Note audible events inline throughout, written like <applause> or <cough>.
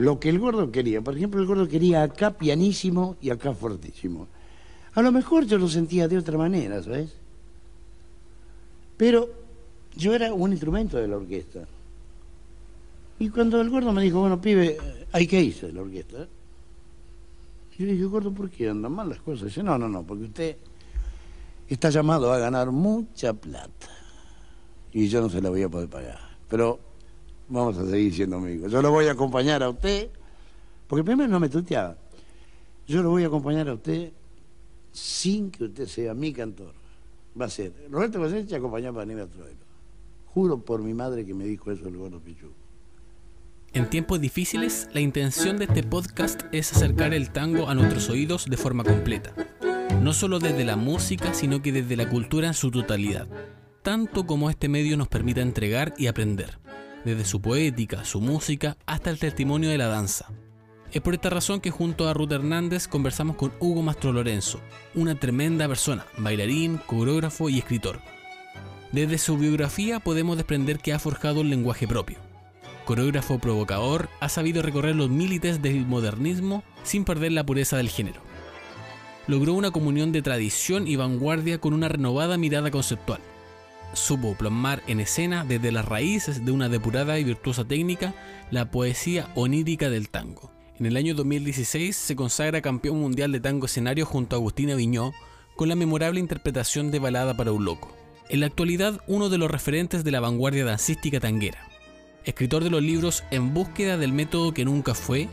lo que el gordo quería. Por ejemplo, el gordo quería acá pianísimo y acá fortísimo. A lo mejor yo lo sentía de otra manera, ¿sabes? Pero yo era un instrumento de la orquesta. Y cuando el gordo me dijo, bueno, pibe, hay que irse de la orquesta. Yo le dije, gordo, ¿por qué andan mal las cosas? Dice, no, no, no, porque usted está llamado a ganar mucha plata. Y yo no se la voy a poder pagar. Pero vamos a seguir siendo amigos. Yo lo voy a acompañar a usted, porque primero no me tuteaba. Yo lo voy a acompañar a usted sin que usted sea mi cantor. Va a ser. Roberto Cosecha acompañaba a Aníbal Troilo. Juro por mi madre que me dijo eso el gordo Pichu. En tiempos difíciles, la intención de este podcast es acercar el tango a nuestros oídos de forma completa. No solo desde la música, sino que desde la cultura en su totalidad, tanto como este medio nos permita entregar y aprender desde su poética, su música, hasta el testimonio de la danza. Es por esta razón que junto a Ruth Hernández conversamos con Hugo Mastro Lorenzo, una tremenda persona, bailarín, coreógrafo y escritor. Desde su biografía podemos desprender que ha forjado un lenguaje propio. Coreógrafo provocador, ha sabido recorrer los mílites del modernismo sin perder la pureza del género. Logró una comunión de tradición y vanguardia con una renovada mirada conceptual supo plasmar en escena desde las raíces de una depurada y virtuosa técnica la poesía onírica del tango. En el año 2016 se consagra campeón mundial de tango escenario junto a Agustina Viñó con la memorable interpretación de Balada para un Loco. En la actualidad uno de los referentes de la vanguardia dancística tanguera. Escritor de los libros En búsqueda del método que nunca fue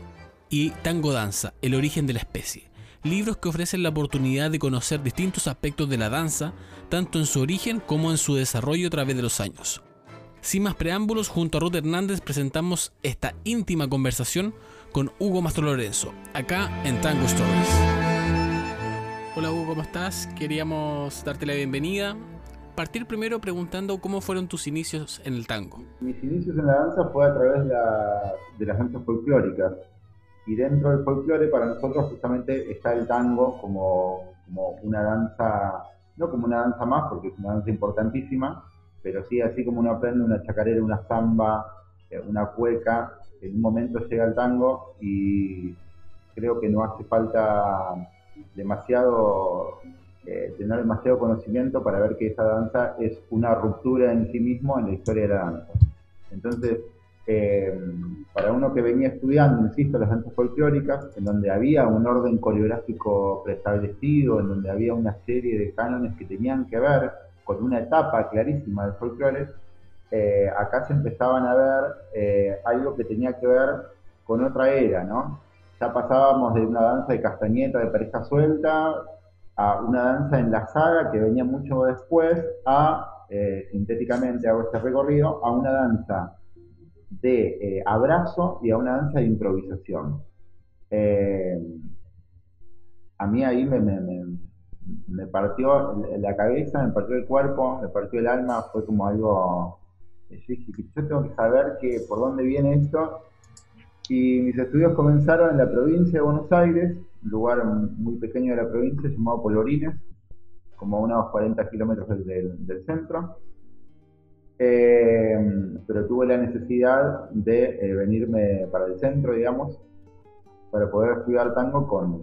y Tango Danza, el origen de la especie libros que ofrecen la oportunidad de conocer distintos aspectos de la danza, tanto en su origen como en su desarrollo a través de los años. Sin más preámbulos, junto a Ruth Hernández presentamos esta íntima conversación con Hugo Mastro Lorenzo, acá en Tango Stories. Hola Hugo, ¿cómo estás? Queríamos darte la bienvenida. Partir primero preguntando cómo fueron tus inicios en el tango. Mis inicios en la danza fue a través de, de las danzas folclóricas. Y dentro del folclore, para nosotros justamente está el tango como, como una danza, no como una danza más, porque es una danza importantísima, pero sí, así como uno aprende una chacarera, una samba, eh, una cueca, en un momento llega el tango y creo que no hace falta demasiado eh, tener demasiado conocimiento para ver que esa danza es una ruptura en sí mismo en la historia de la danza. Entonces, eh, para uno que venía estudiando, insisto, las danzas folclóricas, en donde había un orden coreográfico preestablecido, en donde había una serie de cánones que tenían que ver con una etapa clarísima del folclore, eh, acá se empezaban a ver eh, algo que tenía que ver con otra era, ¿no? Ya pasábamos de una danza de castañeta, de pareja suelta, a una danza enlazada que venía mucho después, a, sintéticamente hago este recorrido, a una danza de eh, abrazo y a una danza de improvisación. Eh, a mí ahí me, partió la cabeza, me partió el cuerpo, me partió el alma, fue como algo... Yo yo tengo que saber que, por dónde viene esto. Y mis estudios comenzaron en la provincia de Buenos Aires, un lugar muy pequeño de la provincia llamado Polorines, como a unos 40 kilómetros del centro. Eh, pero tuve la necesidad de eh, venirme para el centro, digamos, para poder estudiar tango con...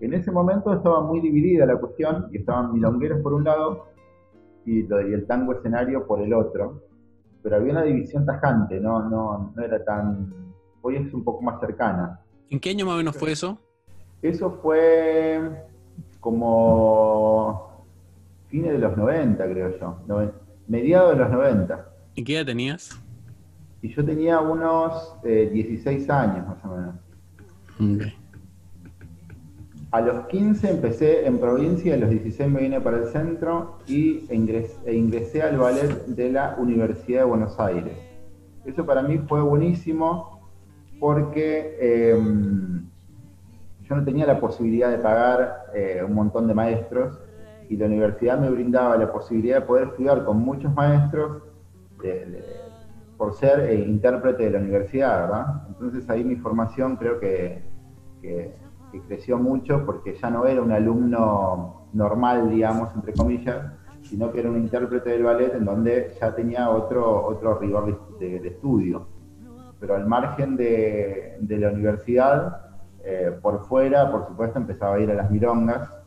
En ese momento estaba muy dividida la cuestión y estaban milongueros por un lado y, el tango escenario por el otro, pero había una división tajante, no, no, no era tan... Hoy es un poco más cercana. ¿En qué año más o menos fue eso? Eso fue como fines de los 90, creo yo mediados de los 90. ¿Y qué edad tenías? Y yo tenía unos 16 eh, años más o menos. A los 15 empecé en provincia, a los 16 me vine para el centro y ingresé, e ingresé al ballet de la Universidad de Buenos Aires. Eso para mí fue buenísimo porque em, yo no tenía la posibilidad de pagar eh, un montón de maestros y la universidad me brindaba la posibilidad de poder estudiar con muchos maestros por ser intérprete de la universidad. Entonces ahí mi formación creo que, creció mucho porque ya no era un alumno normal, digamos, entre comillas, sino que era un intérprete del ballet en donde ya tenía otro, otro rigor de, estudio. pero al margen de, la universidad, eh, por fuera, por supuesto, empezaba a ir a las milongas,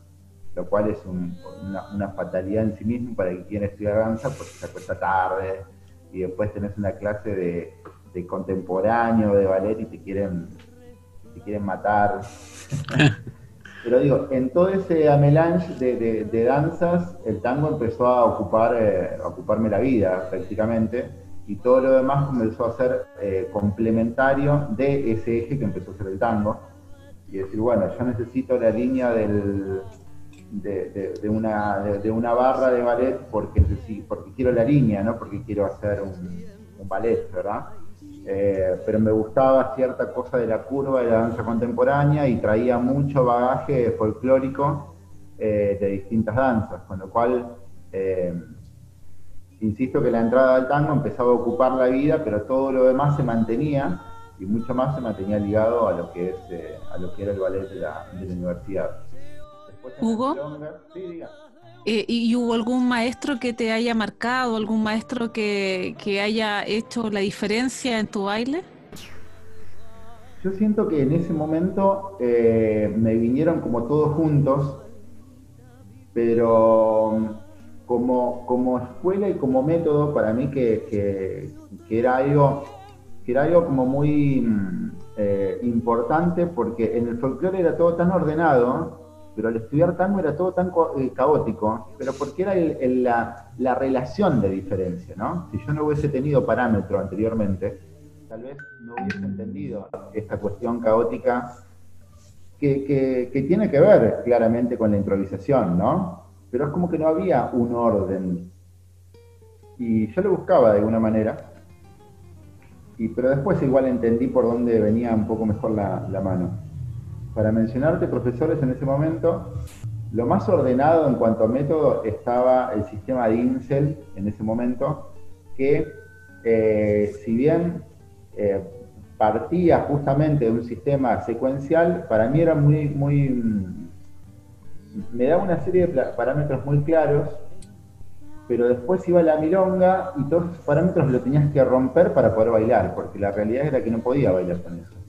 lo cual es una, fatalidad en sí mismo para quien quiere estudiar danza, porque se acuesta tarde y después tenés una clase de, de contemporáneo, de ballet y te quieren, te quieren matar. <laughs> Pero digo, en todo ese amelange de, danzas, el tango empezó a ocupar, eh, ocuparme la vida prácticamente, y todo lo demás comenzó a ser eh, complementario de ese eje que empezó a ser el tango. Y decir, bueno, yo necesito la línea del, de, una, de, una barra de ballet porque, porque quiero la línea, no porque quiero hacer un, ballet, ¿verdad? Eh, pero me gustaba cierta cosa de la curva de la danza contemporánea y traía mucho bagaje folclórico eh, de distintas danzas, con lo cual, eh, insisto que la entrada al tango empezaba a ocupar la vida, pero todo lo demás se mantenía y mucho más se mantenía ligado a lo que, es, a lo que era el ballet de la, universidad. Hugo. Eh, ¿Y hubo algún maestro que te haya marcado, algún maestro que, haya hecho la diferencia en tu baile? Yo siento que en ese momento eh, me vinieron como todos juntos, pero como, como escuela y como método para mí que, era algo que era algo como muy mm, eh, importante porque en el folclore era todo tan ordenado pero al estudiar tango era todo tan eh, caótico, pero porque era la, relación de diferencia, ¿no? Si yo no hubiese tenido parámetro anteriormente, tal vez no hubiese entendido esta cuestión caótica que, tiene que ver claramente con la improvisación, ¿no? Pero es como que no había un orden. Y yo lo buscaba de alguna manera, y, pero después igual entendí por dónde venía un poco mejor la, la mano para mencionarte profesores en ese momento, lo más ordenado en cuanto a método estaba el sistema de INSEL en ese momento, que eh, si bien eh, partía justamente de un sistema secuencial, para mí era muy, muy, me daba una serie de parámetros muy claros, pero después iba la milonga y todos esos parámetros lo tenías que romper para poder bailar, porque la realidad era que no podía bailar con eso.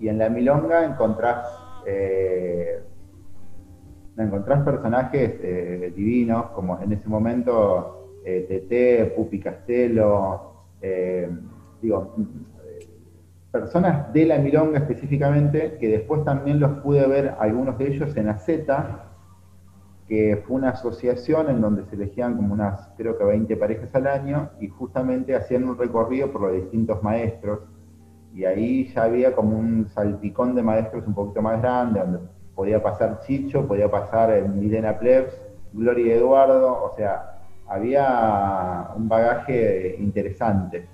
Y en la milonga encontrás, eh, encontrás personajes eh, divinos, como en ese momento eh, Tete, Pupi Castelo, digo, personas de la milonga específicamente, que después también los pude ver, algunos de ellos en AZ, que fue una asociación en donde se elegían como unas, creo que 20 parejas al año, y justamente hacían un recorrido por los distintos maestros y ahí ya había como un salpicón de maestros un poquito más grande, donde podía pasar Chicho, podía pasar Milena Plebs, Gloria Eduardo, o sea, había un bagaje interesante.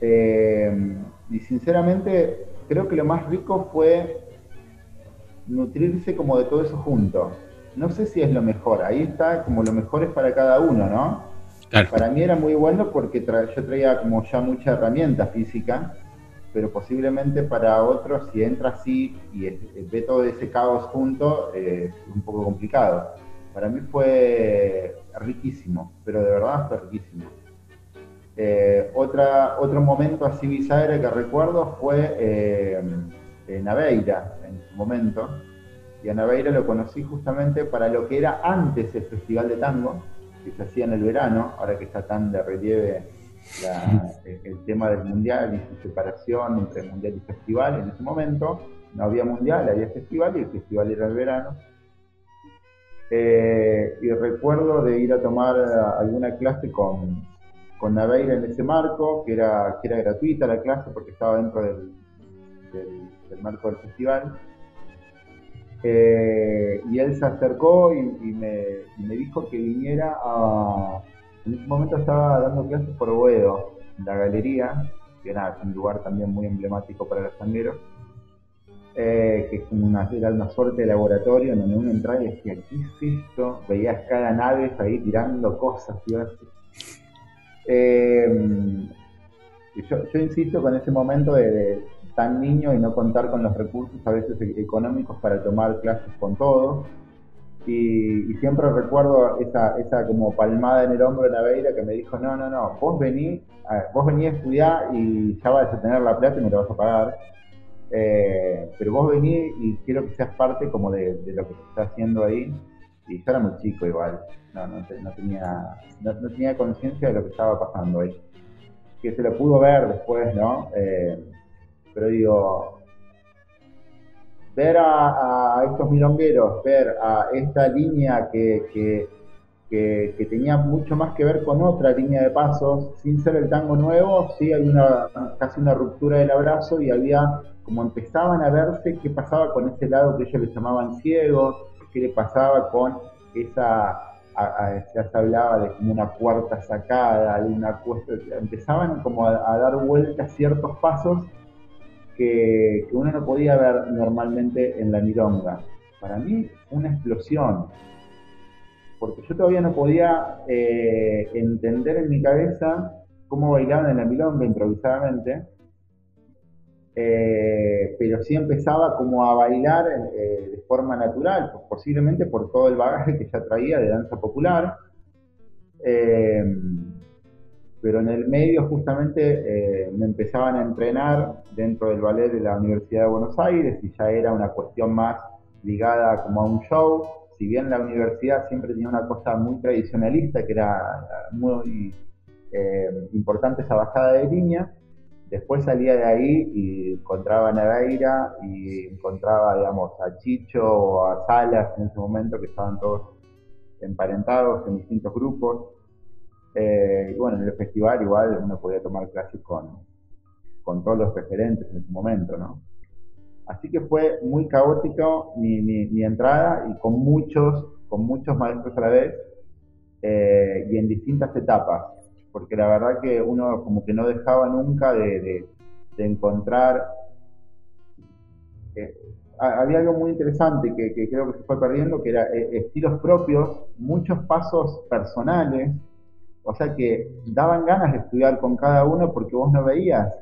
Eh, y sinceramente creo que lo más rico fue nutrirse como de todo eso junto. No sé si es lo mejor, ahí está como lo mejor es para cada uno, ¿no? Para mí era muy bueno porque yo traía como ya mucha herramienta física, pero posiblemente para otros, si entra así y ve todo ese caos junto, eh, es un poco complicado. Para mí fue riquísimo, pero de verdad fue riquísimo. Eh, otro momento así bizarro que recuerdo fue eh, en Aveira, en su momento. Y a Naveira lo conocí justamente para lo que era antes el Festival de Tango, que se hacía en el verano, ahora que está tan de relieve <laughs> el tema del mundial y su separación entre mundial y festival. En ese momento no había mundial, había festival y el festival era el verano. Eh, y recuerdo de ir a tomar alguna clase con, con Naveira en ese marco, que era, que era gratuita la clase porque estaba dentro del, del marco del festival. Eh, y él se acercó y, me, dijo que viniera a... En ese momento estaba dando clases por Boedo, en la galería, que era un lugar también muy emblemático para los tangueros, eh, que es una, era una suerte de laboratorio en donde uno entraba y decía, ¿qué es esto? Veías cada nave ahí tirando cosas. Eh, yo, yo, insisto con ese momento de tan niño y no contar con los recursos a veces e-, económicos para tomar clases con todos. Y, siempre recuerdo esa, esa como palmada en el hombro de Naveira que me dijo, no, no, no, vos vení, vos vení a estudiar y ya vas a tener la plata y me lo vas a pagar. Eh, pero vos vení y quiero que seas parte como de, lo que se está haciendo ahí. Y yo era muy chico igual, no, no, tenía, no, tenía conciencia de lo que estaba pasando ahí. Que se lo pudo ver después, ¿no? Eh, pero digo, ver a, estos milongueros, ver a esta línea que, que, tenía mucho más que ver con otra línea de pasos, sin ser el tango nuevo, sí hay una, casi una ruptura del abrazo y había como empezaban a verse qué pasaba con ese lado que ellos le llamaban ciego, qué le pasaba con esa, ya se hablaba de como una cuarta sacada, de empezaban como a, a dar vueltas ciertos pasos que, uno no podía ver normalmente en la milonga. Para mí, una explosión, porque yo todavía no podía eh, entender en mi cabeza cómo bailaban en la milonga improvisadamente, eh, pero sí empezaba como a bailar eh, de forma natural, pues posiblemente por todo el bagaje que ya traía de danza popular pero en el medio justamente me empezaban a entrenar dentro del ballet de la Universidad de Buenos Aires y ya era una cuestión más ligada como a un show. Si bien la universidad siempre tenía una cosa muy tradicionalista, que era muy eh, importante esa bajada de línea, después salía de ahí y encontraba a Naveira y encontraba, digamos, a Chicho o a Salas en ese momento, que estaban todos emparentados en distintos grupos. Eh, y bueno, en el festival igual uno podía tomar clases con, con todos los referentes en ese momento, ¿no? Así que fue muy caótico mi, entrada y con muchos, con muchos maestros a la vez eh, y en distintas etapas, porque la verdad que uno como que no dejaba nunca de, encontrar... Eh, había algo muy interesante que, que, creo que se fue perdiendo, que era estilos propios, muchos pasos personales, o sea que daban ganas de estudiar con cada uno porque vos no veías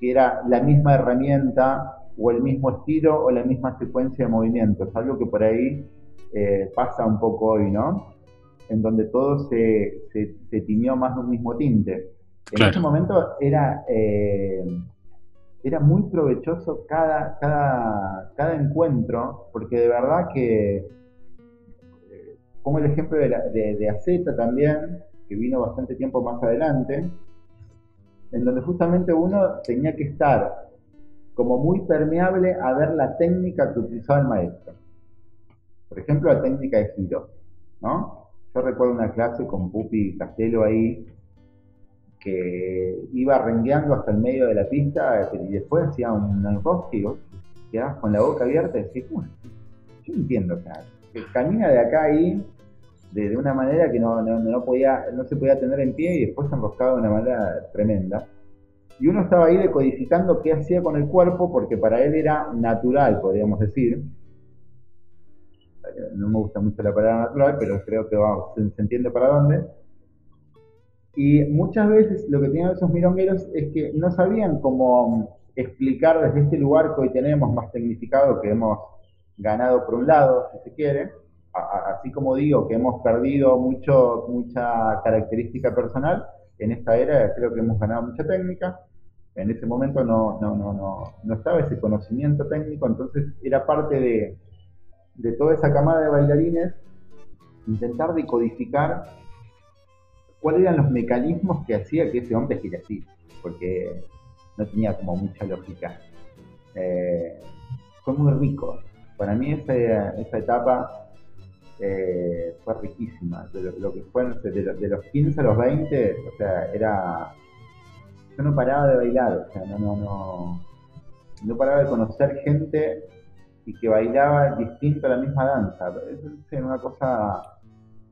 que era la misma herramienta o el mismo estilo o la misma secuencia de movimientos, algo que por ahí eh, pasa un poco hoy, ¿no? En donde todo se, se, tiñó más de un mismo tinte. En ese momento era, eh, era muy provechoso cada, cada, cada encuentro, porque de verdad que, eh, pongo el ejemplo de, la, de, de Aceta también, que vino bastante tiempo más adelante, en donde justamente uno tenía que estar como muy permeable a ver la técnica que utilizaba el maestro. Por ejemplo, la técnica de giro, ¿no? Yo recuerdo una clase con Pupi Castelo ahí, que iba rengueando hasta el medio de la pista y después hacía un enrosque y quedabas con la boca abierta y decías, yo entiendo, o sea, que camina de acá ahí de, una manera que no, no, podía, no se podía tener en pie y después se enroscaba de una manera tremenda. Y uno estaba ahí decodificando qué hacía con el cuerpo porque para él era natural, podríamos decir. No me gusta mucho la palabra natural, pero creo que se, entiende para dónde. Y muchas veces lo que tenían esos mirongueros es que no sabían cómo explicar desde este lugar que hoy tenemos más tecnificado, que hemos ganado por un lado, si se quiere, así como digo que hemos perdido mucho, mucha característica personal, en esta era creo que hemos ganado mucha técnica. En ese momento no, no, no, no, no estaba ese conocimiento técnico, entonces era parte de, de toda esa camada de bailarines intentar decodificar cuáles eran los mecanismos que hacía que ese hombre gira así, porque no tenía como mucha lógica. Eh, fue muy rico. Para mí esa, esa etapa eh, fue riquísima. De lo, que fue, de, los 15 a los 20, o sea, era. Yo no paraba de bailar, o sea, no, no, no. No paraba de conocer gente y que bailaba distinto a la misma danza. Es una cosa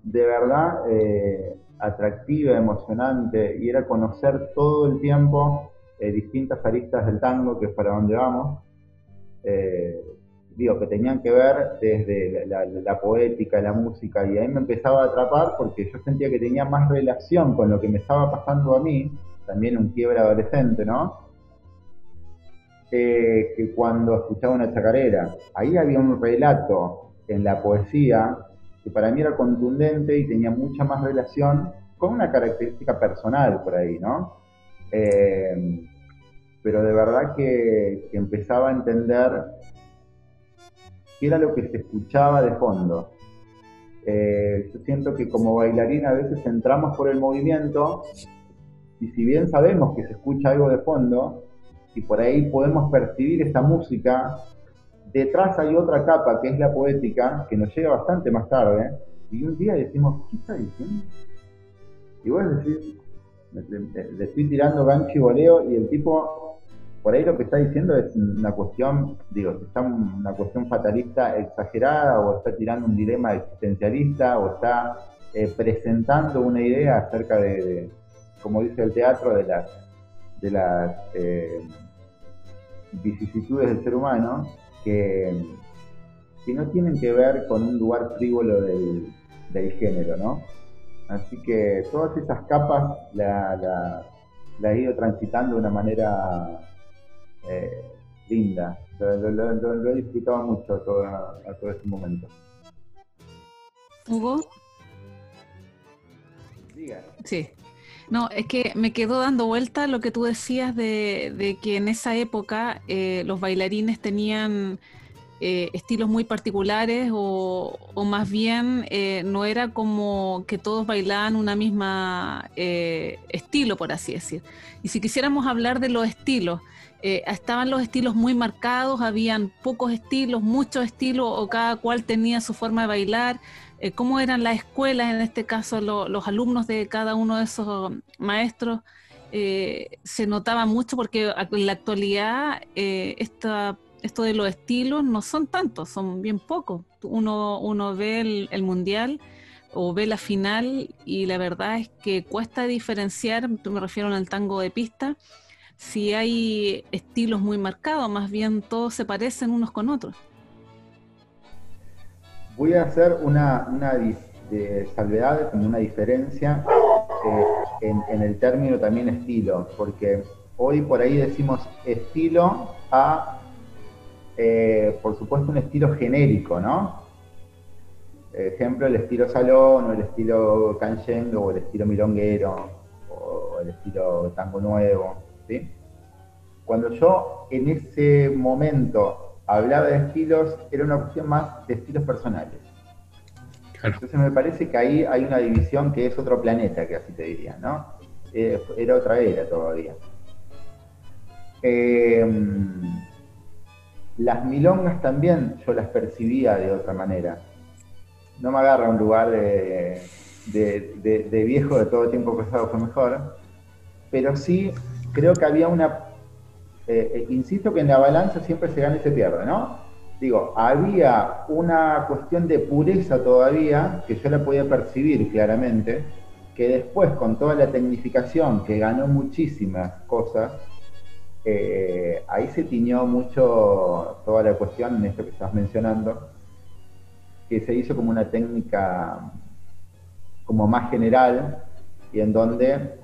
de verdad eh, atractiva, emocionante, y era conocer todo el tiempo eh, distintas aristas del tango, que es para donde vamos. Digo, que tenían que ver desde la, poética, la música, y ahí me empezaba a atrapar porque yo sentía que tenía más relación con lo que me estaba pasando a mí, también un quiebre adolescente, ¿no? que cuando escuchaba una chacarera. Ahí había un relato en la poesía que para mí era contundente y tenía mucha más relación con una característica personal por ahí, ¿no? Eh, pero de verdad que, empezaba a entender qué era lo que se escuchaba de fondo. Eh, yo siento que como bailarina a veces entramos por el movimiento y si bien sabemos que se escucha algo de fondo y por ahí podemos percibir esta música, detrás hay otra capa que es la poética que nos llega bastante más tarde y un día decimos, ¿qué está diciendo? Y vos decís, le, estoy tirando gancho y voleo y el tipo por ahí lo que está diciendo es una cuestión, digo, está una cuestión fatalista exagerada o está tirando un dilema existencialista o está eh, presentando una idea acerca de, como dice el teatro, de las, de las eh, vicisitudes del ser humano que, no tienen que ver con un lugar frívolo del, género, ¿no? Así que todas esas capas la, la, he ido transitando de una manera eh, linda. Lo, he disfrutado mucho a todo, a todo este momento. ¿Hugo? Diga. Sí. No, es que me quedó dando vuelta lo que tú decías de, de que en esa época eh, los bailarines tenían eh, estilos muy particulares o, más bien eh, no era como que todos bailaban una misma eh, estilo, por así decir. Y si quisiéramos hablar de los estilos, estaban los estilos muy marcados, habían pocos estilos, muchos estilos o cada cual tenía su forma de bailar. ¿Cómo eran las escuelas, en este caso los alumnos de cada uno de esos maestros? se notaba mucho porque en la actualidad esta esto de los estilos no son tantos, son bien pocos. Uno, uno ve el, mundial o ve la final y la verdad es que cuesta diferenciar, me refiero al tango de pista, si hay estilos muy marcados, más bien todos se parecen unos con otros. Voy a hacer una, salvedad, como una diferencia eh, en, en el término también estilo, porque hoy por ahí decimos estilo a eh, por supuesto, un estilo genérico, ¿no? Ejemplo, el estilo salón, o el estilo canyengo, o el estilo milonguero, o el estilo tango nuevo, ¿sí? Cuando yo en ese momento hablaba de estilos, era una cuestión más de estilos personales. Entonces me parece que ahí hay una división que es otro planeta, que así te diría, ¿no? Eh, era otra era todavía. Eh, las milongas también yo las percibía de otra manera. No me agarra un lugar de, viejo de todo el tiempo pasado fue mejor, pero sí creo que había una... Eh, eh, insisto que en la balanza siempre se gana y se pierde, ¿no? Digo, había una cuestión de pureza todavía, que yo la podía percibir claramente, que después con toda la tecnificación, que ganó muchísimas cosas, eh, ahí se tiñó mucho toda la cuestión en esto que estás mencionando, que se hizo como una técnica como más general y en donde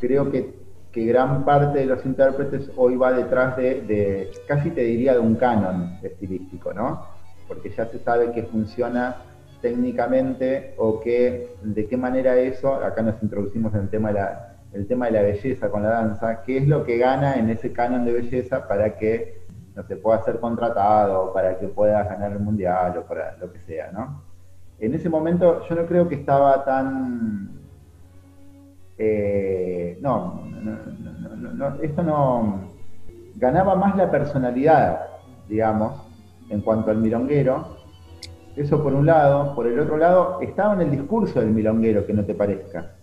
creo que, gran parte de los intérpretes hoy va detrás de, casi te diría, de un canon estilístico, ¿no? Porque ya se sabe que funciona técnicamente o que de qué manera eso, acá nos introducimos en el tema de la el tema de la belleza con la danza, qué es lo que gana en ese canon de belleza para que no se pueda ser contratado, para que pueda ganar el mundial o para lo que sea, ¿no? En ese momento yo no creo que estaba tan... Eh, no, esto no... Ganaba más la personalidad, digamos, en cuanto al milonguero. Eso por un lado. Por el otro lado, estaba en el discurso del milonguero, que no te parezca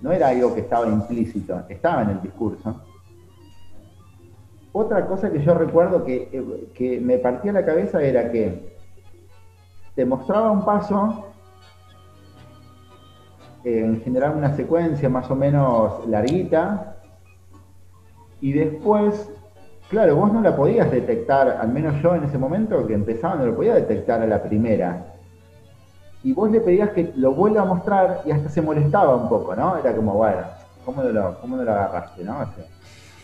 no era algo que estaba implícito, estaba en el discurso. Otra cosa que yo recuerdo que, eh, que me partía la cabeza era que te mostraba un paso, en general una secuencia más o menos larguita, y después, claro, vos no la podías detectar, al menos yo en ese momento que empezaba no lo podía detectar a la primera y vos le pedías que lo vuelva a mostrar y hasta se molestaba un poco, ¿no? Era como, bueno, ¿cómo no lo, cómo lo agarraste, no?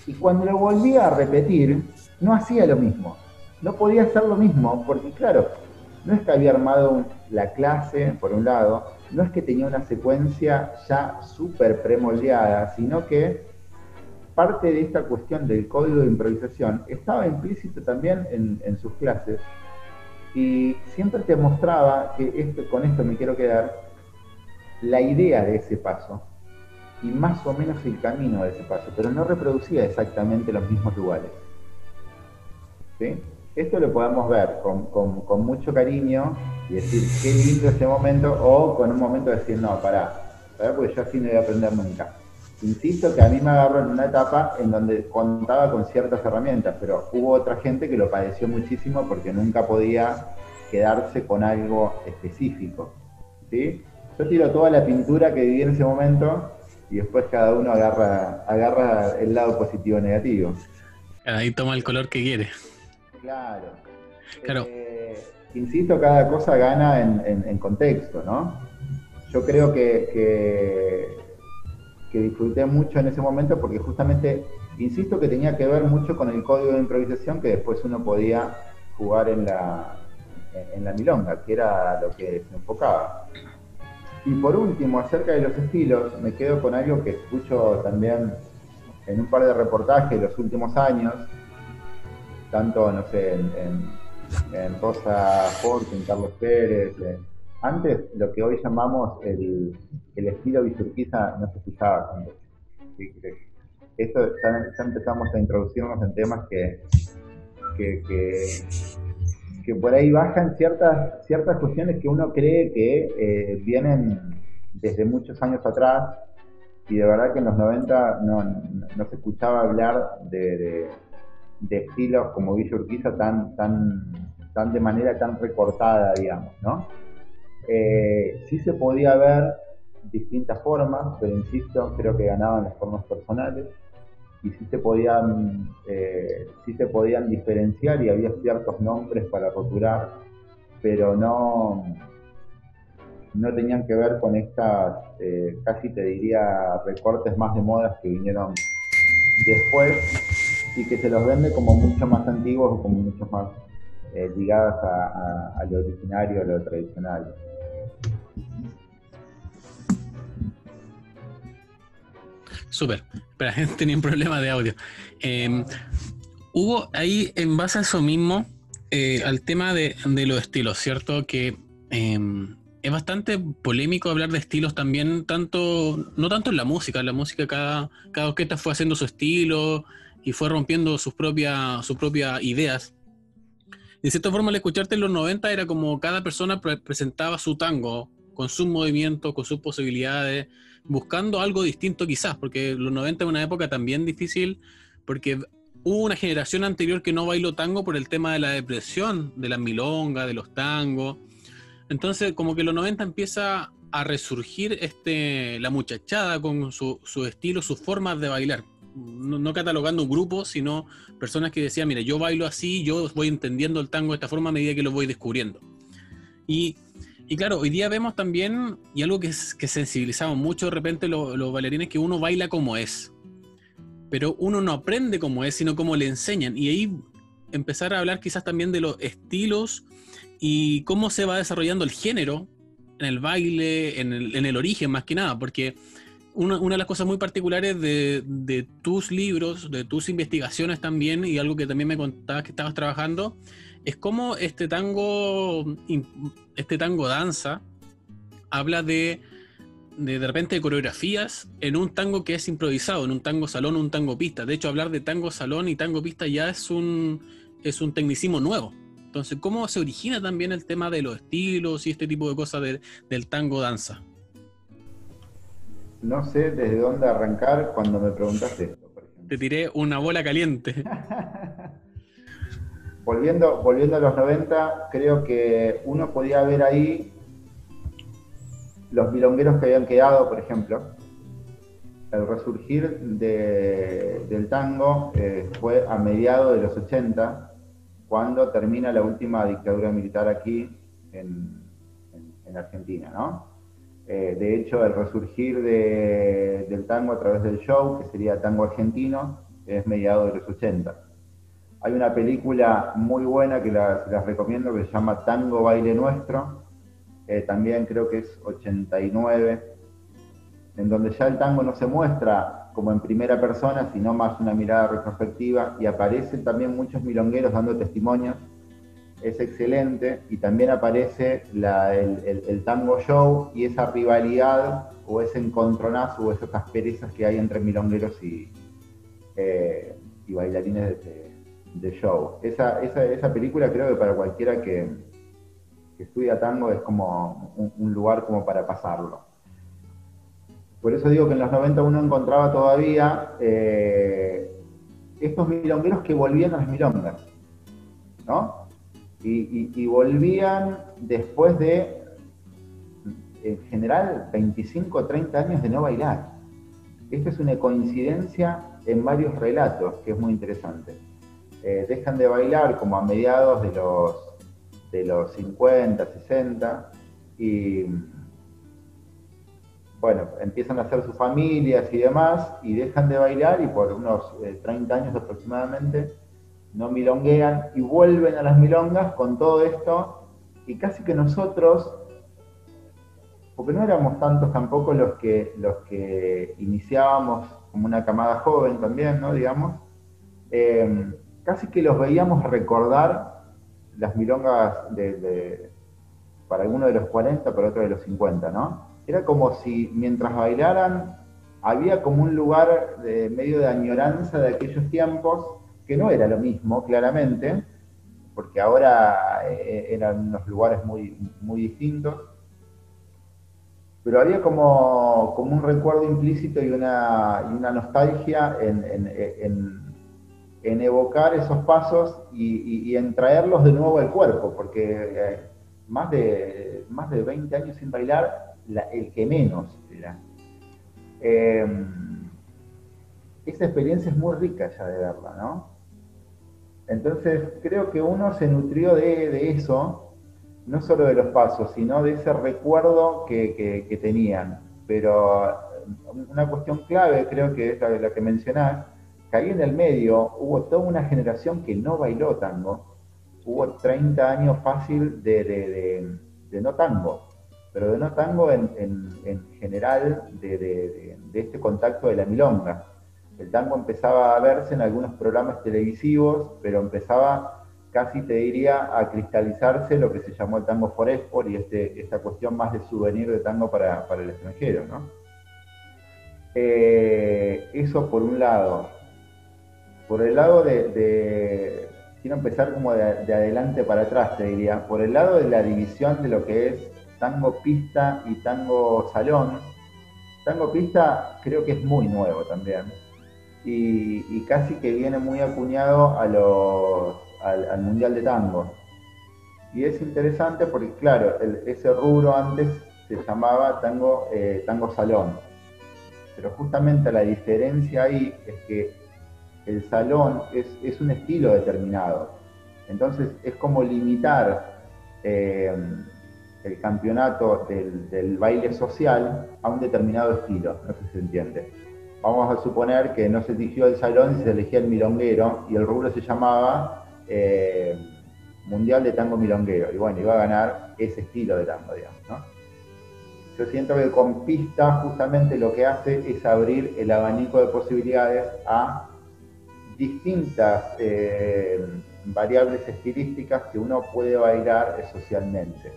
y cuando lo volvía a repetir, no hacía lo mismo. No podía hacer lo mismo, porque claro, no es que había armado la clase, por un lado, no es que tenía una secuencia ya súper premoldeada, sino que parte de esta cuestión del código de improvisación estaba implícito también en, sus clases y siempre te mostraba que con esto me quiero quedar, la idea de ese paso y más o menos el camino de ese paso, pero no reproducía exactamente los mismos lugares. ¿Sí? Esto lo podemos ver con, mucho cariño y decir qué lindo ese momento, o con un momento de decir, no, pará, pará porque yo así no voy a aprender nunca. Insisto que a mí me agarró en una etapa en donde contaba con ciertas herramientas, pero hubo otra gente que lo padeció muchísimo porque nunca podía quedarse con algo específico. ¿sí? Yo tiro toda la pintura que viví en ese momento y después cada uno agarra, agarra el lado positivo o negativo. Ahí toma el color que quiere. Claro. Claro. Eh, insisto, cada cosa gana en, contexto, ¿no? Yo creo que, que, disfruté mucho en ese momento porque justamente, insisto, que tenía que ver mucho con el código de improvisación que después uno podía jugar en la, en la milonga, que era lo que se enfocaba. Y por último, acerca de los estilos, me quedo con algo que escucho también en un par de reportajes de los últimos años, tanto, no sé, en, Rosa Jorge, en Carlos Pérez. Antes, lo que hoy llamamos el, estilo bisurquiza no se escuchaba antes. Esto ya, empezamos a introducirnos en temas que, que, por ahí bajan ciertas, ciertas cuestiones que uno cree que eh, vienen desde muchos años atrás y de verdad que en los 90 no, no se escuchaba hablar de estilos como Villa Urquiza tan, tan, tan de manera tan recortada, digamos, ¿no? Eh, sí se podía ver distintas formas, pero insisto, creo que ganaban las formas personales y sí se podían, eh, sí se podían diferenciar y había ciertos nombres para roturar, pero no, no tenían que ver con estas, eh, casi te diría, recortes más de modas que vinieron después y que se los vende como mucho más antiguos o como mucho más eh, ligadas a, lo originario, a lo tradicional. Súper, pero <laughs> tenía un problema de audio. Eh, hubo ahí, en base a eso mismo, eh, al tema de, los estilos, ¿cierto? Que em, es bastante polémico hablar de estilos también, tanto, no tanto en la música, en la música cada, cada orquesta fue haciendo su estilo, y fue rompiendo sus propias, sus propias ideas. De cierta forma, al escucharte en los 90 era como cada persona presentaba su tango con sus movimientos, con sus posibilidades, buscando algo distinto quizás, porque los 90 es una época también difícil, porque hubo una generación anterior que no bailó tango por el tema de la depresión, de la milonga, de los tangos. Entonces, como que los 90 empieza a resurgir este, la muchachada con su, su estilo, sus formas de bailar no, catalogando un grupo, sino personas que decían, mire, yo bailo así, yo voy entendiendo el tango de esta forma a medida que lo voy descubriendo. Y, claro, hoy día vemos también, y algo que, que sensibilizamos mucho de repente los, bailarines, que uno baila como es. Pero uno no aprende como es, sino como le enseñan. Y ahí empezar a hablar quizás también de los estilos y cómo se va desarrollando el género en el baile, en el, en el origen más que nada, porque una, de las cosas muy particulares de, tus libros, de tus investigaciones también, y algo que también me contabas que estabas trabajando, es cómo este tango, este tango danza, habla de, de, de repente de coreografías en un tango que es improvisado, en un tango salón, un tango pista. De hecho, hablar de tango salón y tango pista ya es un, es un tecnicismo nuevo. Entonces, ¿cómo se origina también el tema de los estilos y este tipo de cosas del tango danza? No sé desde dónde arrancar cuando me preguntaste esto. Te tiré una bola caliente. <laughs> volviendo, volviendo a los 90, creo que uno podía ver ahí los milongueros que habían quedado, por ejemplo. El resurgir del tango eh, fue a mediados de los 80, cuando termina la última dictadura militar aquí en, en Argentina, ¿no? Eh, de hecho, el resurgir del tango a través del show, que sería tango argentino, es mediado de los 80. Hay una película muy buena que las, recomiendo que se llama Tango Baile Nuestro, eh, también creo que es 89, en donde ya el tango no se muestra como en primera persona, sino más una mirada retrospectiva y aparecen también muchos milongueros dando testimonios. Es excelente y también aparece el, tango show y esa rivalidad o ese encontronazo o esas asperezas que hay entre milongueros y, eh, bailarines de, show. Esa, esa, película creo que para cualquiera que, estudia tango es como un lugar como para pasarlo. Por eso digo que en los 90 uno encontraba todavía eh, estos milongueros que volvían a las milongas, ¿no? Y, volvían después de, en general, 25 o 30 años de no bailar. Esta es una coincidencia en varios relatos que es muy interesante. Eh, dejan de bailar como a mediados de los, de los 50, 60 y bueno, empiezan a hacer sus familias y demás, y dejan de bailar y por unos 30 eh, años aproximadamente no milonguean y vuelven a las milongas con todo esto, y casi que nosotros, porque no éramos tantos tampoco los que, los que iniciábamos como una camada joven también, ¿no? Digamos, eh, casi que los veíamos recordar las milongas de, para algunos de los 40, para otros de los 50, ¿no? era como si mientras bailaran había como un lugar de medio de añoranza de aquellos tiempos, que no era lo mismo, claramente, porque ahora eh, eran unos lugares muy, muy distintos, pero había como, como un recuerdo implícito y una, y una nostalgia en, evocar esos pasos y, en traerlos de nuevo al cuerpo, porque eh, más, de, más de 20 años sin bailar el que menos. Em, esa experiencia es muy rica ya de verla, ¿no? Entonces creo que uno se nutrió de, eso, no solo de los pasos, sino de ese recuerdo que, tenían. Pero una cuestión clave, creo que es la, que mencionás, que ahí en el medio hubo toda una generación que no bailó tango. Hubo 30 años fácil de no tango pero de no tango en, general de, este contacto de la milonga. El tango empezaba a verse en algunos programas televisivos, pero empezaba casi te diría a cristalizarse lo que se llamó el tango for export y este, esta cuestión más de souvenir de tango para, el extranjero. ¿no? Eh, eso por un lado. Por el lado de, quiero empezar como de, adelante para atrás, te diría, por el lado de la división de lo que es tango pista y tango salón. Tango pista creo que es muy nuevo también. Y, casi que viene muy acuñado a los, al, Mundial de Tango. Y es interesante porque, claro, ese rubro antes se llamaba tango, eh, tango salón. Pero justamente la diferencia ahí es que el salón es, un estilo determinado. Entonces es como limitar eh, el campeonato del, baile social a un determinado estilo, no sé si se entiende. Vamos a suponer que no se eligió el salón se elegía el milonguero y el rubro se llamaba eh, Mundial de Tango Milonguero. Y bueno, iba a ganar ese estilo de tango, digamos. Yo siento que con pista justamente lo que hace es abrir el abanico de posibilidades a distintas eh, variables estilísticas que uno puede bailar socialmente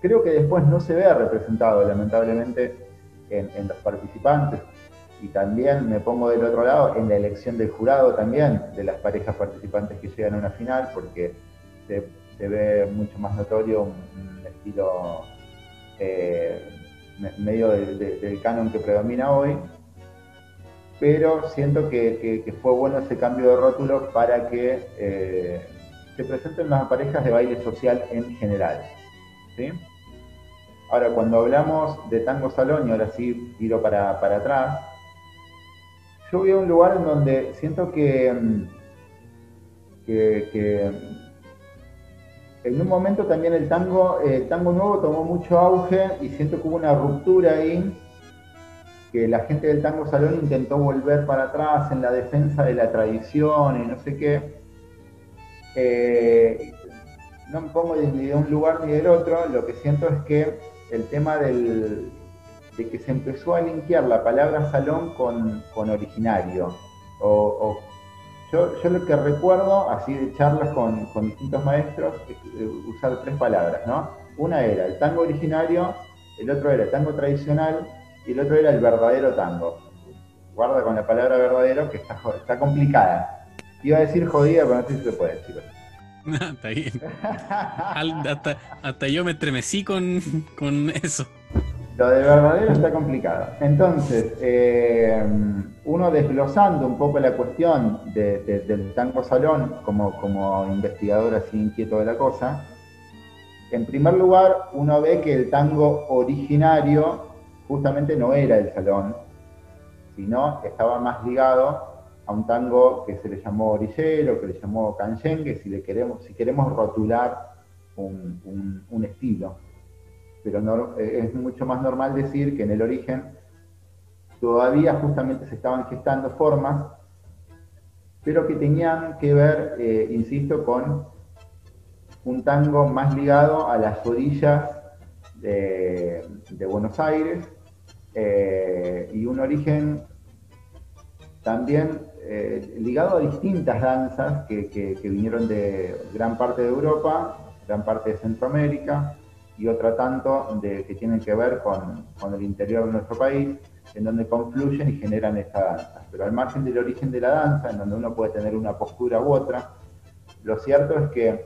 creo que después no se ve representado lamentablemente en, los participantes y también me pongo del otro lado en la elección del jurado también de las parejas participantes que llegan a una final porque se, ve mucho más notorio un, estilo eh, medio del canon que predomina hoy pero siento que, fue bueno ese cambio de rótulo para que eh, se presenten las parejas de baile social en general. ¿sí? Ahora, cuando hablamos de tango salón, y ahora sí tiro para, atrás, yo voy a un lugar en donde siento que, mm, que, en un momento también el tango, el tango nuevo tomó mucho auge y siento que hubo una ruptura ahí, que la gente del tango salón intentó volver para atrás en la defensa de la tradición y no sé qué, eh, no me pongo ni de un lugar ni del otro, lo que siento es que el tema del, de que se empezó a linkear la palabra salón con, originario. O, yo, lo que recuerdo, así de charlas con, distintos maestros, es eh, usar tres palabras, ¿no? Una era el tango originario, el otro era el tango tradicional y el otro era el verdadero tango. Guarda con la palabra verdadero que está, está complicada. Iba a decir jodida, pero no sé si se puede decir. <laughs> está bien. hasta, yo me estremecí con, eso. Lo de verdadero está complicado. Entonces, eh, uno desglosando un poco la cuestión del tango salón como, como investigador así inquieto de la cosa, en primer lugar, uno ve que el tango originario justamente no era el salón, sino estaba más ligado a un tango que se le llamó orillero, que le llamó canyengue, si, le queremos, si queremos rotular un, estilo. Pero eh, es mucho más normal decir que en el origen todavía justamente se estaban gestando formas, pero que tenían que ver, eh, insisto, con un tango más ligado a las orillas de, Buenos Aires eh, y un origen también ligado a distintas danzas que, vinieron de gran parte de Europa, gran parte de Centroamérica y otra tanto de, que tienen que ver con, el interior de nuestro país, en donde confluyen y generan esta danza. Pero al margen del origen de la danza, en donde uno puede tener una postura u otra, lo cierto es que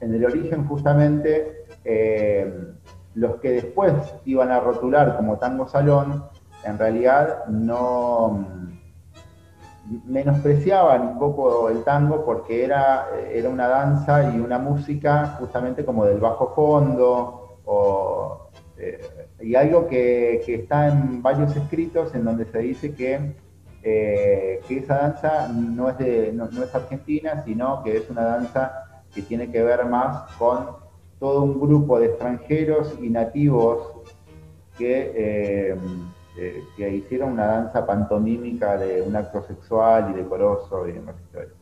en el origen justamente eh, los que después iban a rotular como tango salón, en realidad no menospreciaban un poco el tango porque era, era una danza y una música justamente como del bajo fondo, eh, y algo que, está en varios escritos en donde se dice que, eh, que esa danza no es, de, no, es argentina, sino que es una danza que tiene que ver más con todo un grupo de extranjeros y nativos que... Eh, eh, que hicieron una danza pantomímica de un acto sexual y decoroso y demás historias.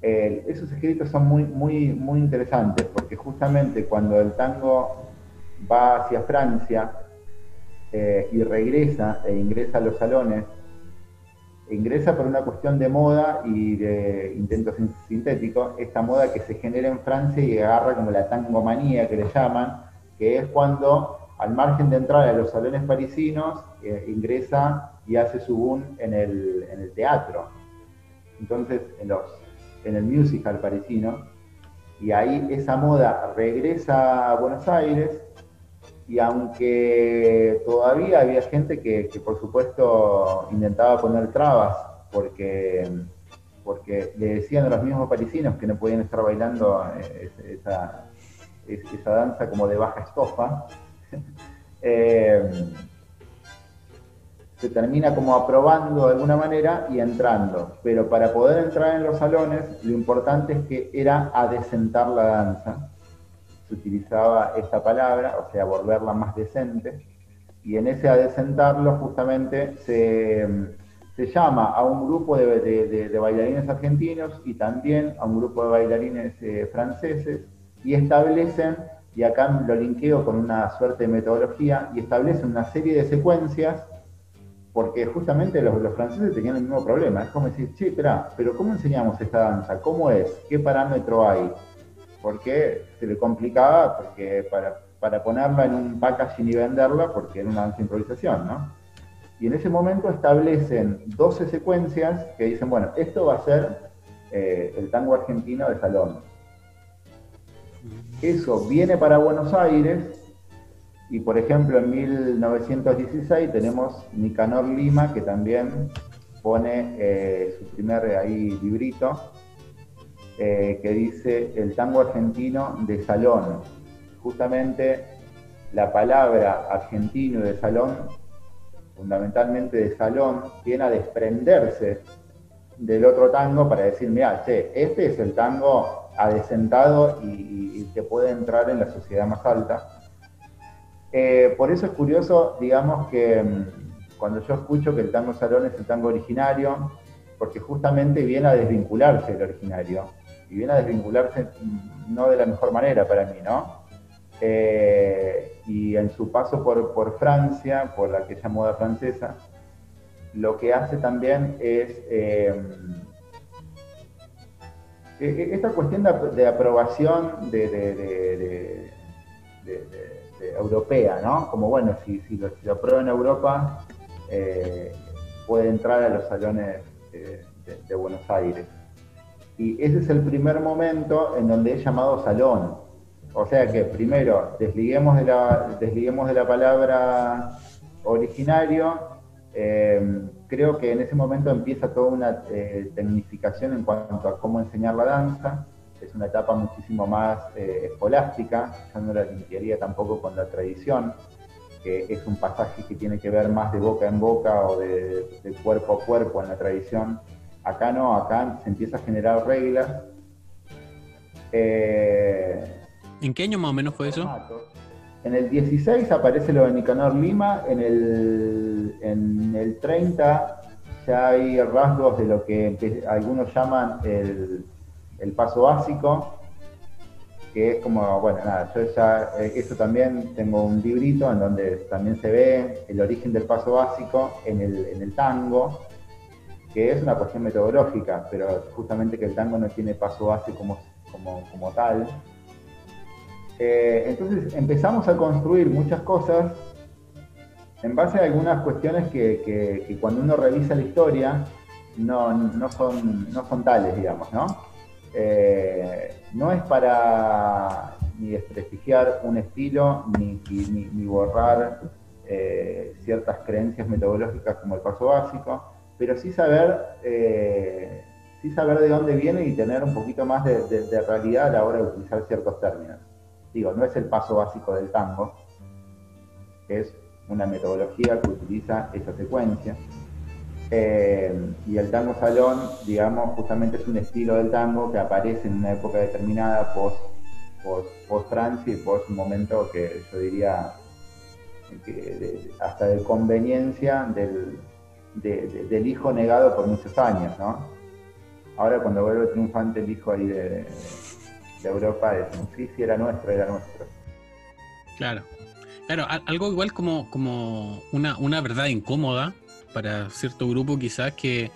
esos escritos son muy, muy, muy interesantes porque justamente cuando el tango va hacia Francia eh, y regresa e ingresa a los salones, ingresa por una cuestión de moda y de intento sintético, esta moda que se genera en Francia y agarra como la tangomanía que le llaman, que es cuando al margen de entrar a los salones parisinos, eh, ingresa y hace su boom en el, teatro. Entonces, en, los, en el musical parisino, y ahí esa moda regresa a Buenos Aires, y aunque todavía había gente que, por supuesto intentaba poner trabas porque, porque le decían a los mismos parisinos que no podían estar bailando eh, esa, esa danza como de baja estofa, <laughs> Eh, se termina como aprobando de alguna manera y entrando. Pero para poder entrar en los salones, lo importante es que era adecentar la danza. Se utilizaba esta palabra, o sea, volverla más decente. Y en ese adecentarlo justamente se, llama a un grupo de, bailarines argentinos y también a un grupo de bailarines eh, franceses y establecen y acá lo linkeo con una suerte de metodología y establece una serie de secuencias, porque justamente los, franceses tenían el mismo problema. Es como decir, sí, espera, pero ¿cómo enseñamos esta danza? ¿Cómo es? ¿Qué parámetro hay? Porque se le complicaba porque para, para ponerla en un packaging y venderla, porque era una danza de improvisación, ¿no? Y en ese momento establecen 12 secuencias que dicen, bueno, esto va a ser eh, el tango argentino de salón eso viene para Buenos Aires y por ejemplo en 1916 tenemos Nicanor Lima que también pone eh, su primer ahí librito eh, que dice el tango argentino de salón. Justamente la palabra argentino de salón, fundamentalmente de salón, viene a desprenderse del otro tango para decir, mira, che, este es el tango adesentado y, y, que puede entrar en la sociedad más alta. Eh, por eso es curioso, digamos, que mm, cuando yo escucho que el tango salón es el tango originario, porque justamente viene a desvincularse el originario. y viene a desvincularse no de la mejor manera para mí, ¿no? Eh, y en su paso por, por, Francia, por la aquella moda francesa, lo que hace también es eh, esta cuestión de, aprobación de, europea, ¿no? Como bueno, si, si, lo, aprueba en Europa, eh, puede entrar a los salones de Buenos Aires. Y ese es el primer momento en donde he llamado salón. O sea que primero desliguemos de la, desliguemos de la palabra originario. Eh, creo que en ese momento empieza toda una eh, tecnificación en cuanto a cómo enseñar la danza. Es una etapa muchísimo más eh, escolástica, yo no la limpiaría tampoco con la tradición, que es un pasaje que tiene que ver más de boca en boca o de cuerpo a cuerpo en la tradición Acá no, acá se empieza a generar reglas. Eh, ¿En qué año más o menos fue eso? En el 16 aparece lo de Nicanor Lima, en el, en el 30 ya hay rasgos de lo que algunos llaman el, paso básico, que es como, bueno, nada, yo ya, eh, eso también tengo un librito en donde también se ve el origen del paso básico en el, en el tango, que es una cuestión metodológica, pero justamente que el tango no tiene paso base como, como, tal. Eh, entonces empezamos a construir muchas cosas en base a algunas cuestiones que, cuando uno revisa la historia no, son, no son tales, digamos, ¿no? Eh, no es para ni desprestigiar un estilo ni, ni, borrar eh, ciertas creencias metodológicas como el paso básico, pero sí saber, sí saber de dónde viene y tener un poquito más de, realidad a la hora de utilizar ciertos términos. Digo, no es el paso básico del tango, es una metodología que utiliza esa secuencia. Eh, y el tango salón, digamos, justamente es un estilo del tango que aparece en una época determinada, post, post, Francia y post un momento que yo diría hasta de conveniencia del, del hijo negado por muchos años, ¿no? Ahora cuando vuelve triunfante el hijo ahí de, Europa, decimos, sí, sí, era nuestro, era nuestro. Claro. Claro, algo igual como, como una, una verdad incómoda para cierto grupo quizás que,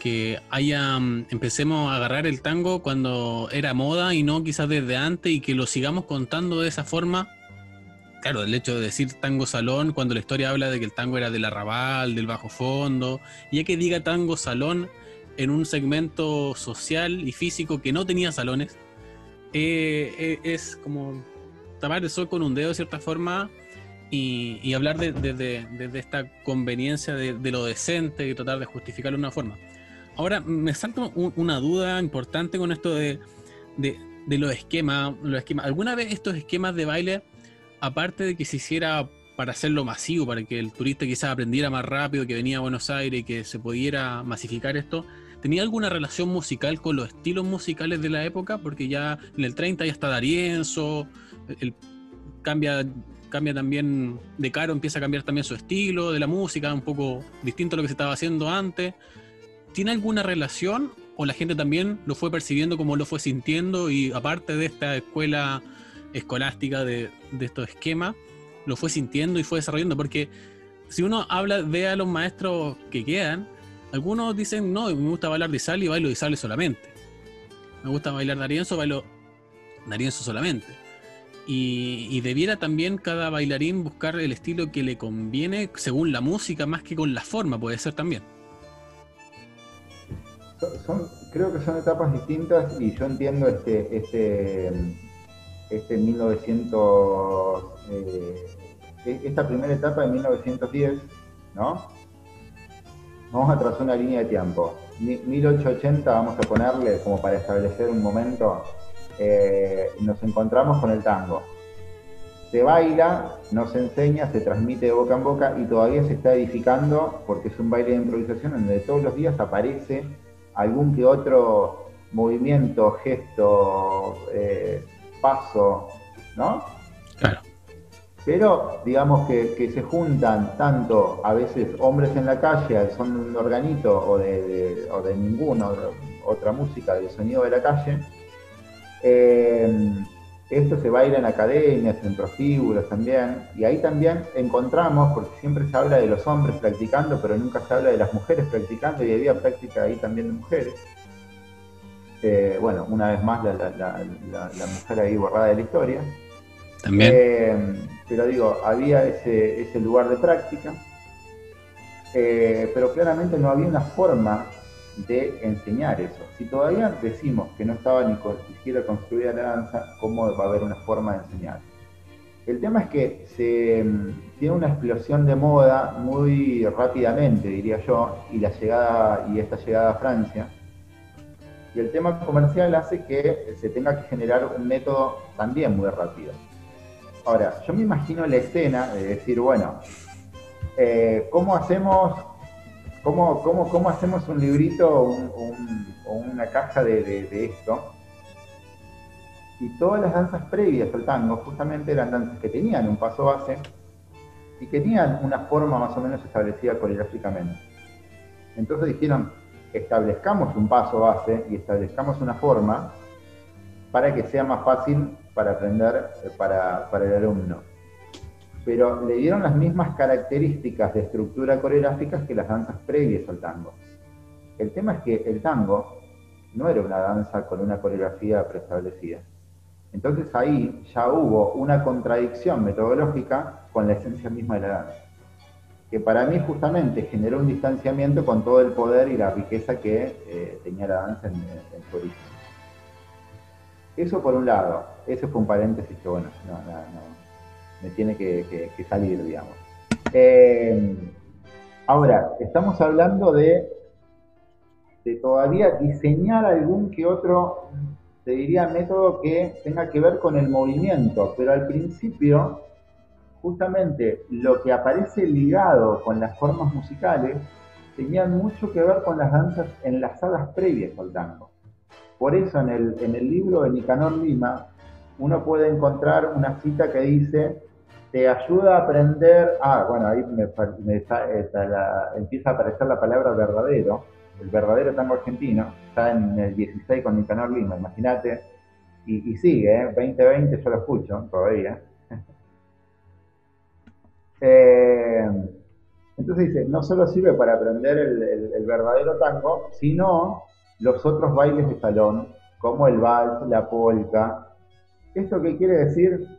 que haya, mm, empecemos a agarrar el tango cuando era moda y no quizás desde antes y que lo sigamos contando de esa forma claro, el hecho de decir tango salón, cuando la historia habla de que el tango era del arrabal, del bajo fondo, ya que diga tango salón en un segmento social y físico que no tenía salones, eh, eh, es como tapar el sol con un dedo de cierta forma y, hablar de, esta conveniencia de, lo decente y tratar de justificarlo de una forma. Ahora, me salta una duda importante con esto de, los esquemas, los esquemas. ¿Alguna vez estos esquemas de baile aparte de que se hiciera para hacerlo masivo, para que el turista quizás aprendiera más rápido, que venía a Buenos Aires y que se pudiera masificar esto, ¿tenía alguna relación musical con los estilos musicales de la época? Porque ya en el 30 ya está Darienzo, el, cambia, también, De Caro empieza a cambiar también su estilo de la música, un poco distinto a lo que se estaba haciendo antes. ¿Tiene alguna relación o la gente también lo fue percibiendo como lo fue sintiendo y aparte de esta escuela escolástica de, estos esquemas, lo fue sintiendo y fue desarrollando, porque si uno habla, ve a los maestros que quedan, algunos dicen, no, me gusta bailar de sal y bailo de sal solamente. Me gusta bailar Darienzo, bailo Darienzo solamente. Y, debiera también cada bailarín buscar el estilo que le conviene según la música, más que con la forma, puede ser también. creo que son etapas distintas y yo entiendo este, este este 1900, eh, e-, esta primera etapa de 1910, ¿no? Vamos a trazar una línea de tiempo. 1880 vamos a ponerle como para establecer un momento, eh, nos encontramos con el tango. Se baila, nos enseña, se transmite de boca en boca y todavía se está edificando porque es un baile de improvisación en donde todos los días aparece algún que otro movimiento, gesto, eh, paso, ¿no? Claro. Pero digamos que, se juntan tanto a veces hombres en la calle, son un organito o de, o de ninguna otra música del sonido de la calle, Eh, esto se baila en academias, en prostíbulos también, y ahí también encontramos, porque siempre se habla de los hombres practicando, pero nunca se habla de las mujeres practicando, y había práctica ahí también de mujeres. Eh, bueno, una vez más la, mujer ahí borrada de la historia. También. Eh, pero digo, había ese, ese lugar de práctica, eh, pero claramente no había una forma de enseñar eso. Si todavía decimos que no estaba ni siquiera construida la danza, ¿cómo va a haber una forma de enseñar? El tema es que se mm, tiene una explosión de moda muy rápidamente, diría yo, y la llegada y esta llegada a Francia. Y el tema comercial hace que se tenga que generar un método también muy rápido. Ahora, yo me imagino la escena de decir, bueno, eh, ¿cómo hacemos ¿Cómo, cómo, cómo hacemos un librito o una caja de, esto? Y todas las danzas previas al tango justamente eran danzas que tenían un paso base y que tenían una forma más o menos establecida coreográficamente. Entonces dijeron, establezcamos un paso base y establezcamos una forma para que sea más fácil para aprender eh, para, para el alumno pero le dieron las mismas características de estructura coreográfica que las danzas previas al tango. El tema es que el tango no era una danza con una coreografía preestablecida. Entonces ahí ya hubo una contradicción metodológica con la esencia misma de la danza, que para mí justamente generó un distanciamiento con todo el poder y la riqueza que eh, tenía la danza en, su origen. Eso por un lado, ese fue un paréntesis que bueno, no, no, no me tiene que, salir, digamos. Eh, ahora, estamos hablando de, de todavía diseñar algún que otro, te diría, método que tenga que ver con el movimiento, pero al principio, justamente lo que aparece ligado con las formas musicales tenía mucho que ver con las danzas enlazadas previas al tango. Por eso en el, en el libro de Nicanor Lima uno puede encontrar una cita que dice te ayuda a aprender, ah, bueno, ahí me, empieza a aparecer la palabra verdadero, el verdadero tango argentino, está en el 16 con Nicanor Lima, imagínate, y, sigue, ¿eh? 2020 yo lo escucho todavía. <laughs> eh, entonces dice, no solo sirve para aprender el verdadero tango, sino los otros bailes de salón, como el vals, la polka. ¿Esto qué quiere decir?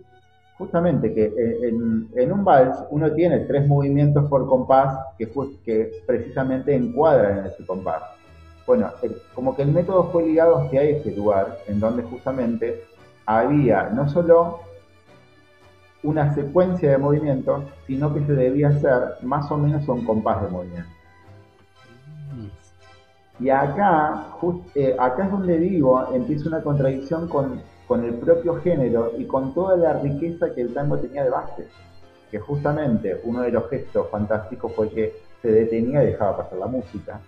justamente que eh, en, un vals uno tiene tres movimientos por compás que, que precisamente encuadran en ese compás. Bueno, como que el método fue ligado hacia ese lugar, en donde justamente había no solo una secuencia de movimientos, sino que se debía hacer más o menos un compás de movimiento. Y acá, eh, acá es donde digo, empieza una contradicción con con el propio género y con toda la riqueza que el tango tenía de base. Que justamente uno de los gestos fantásticos fue que se detenía y dejaba pasar la música.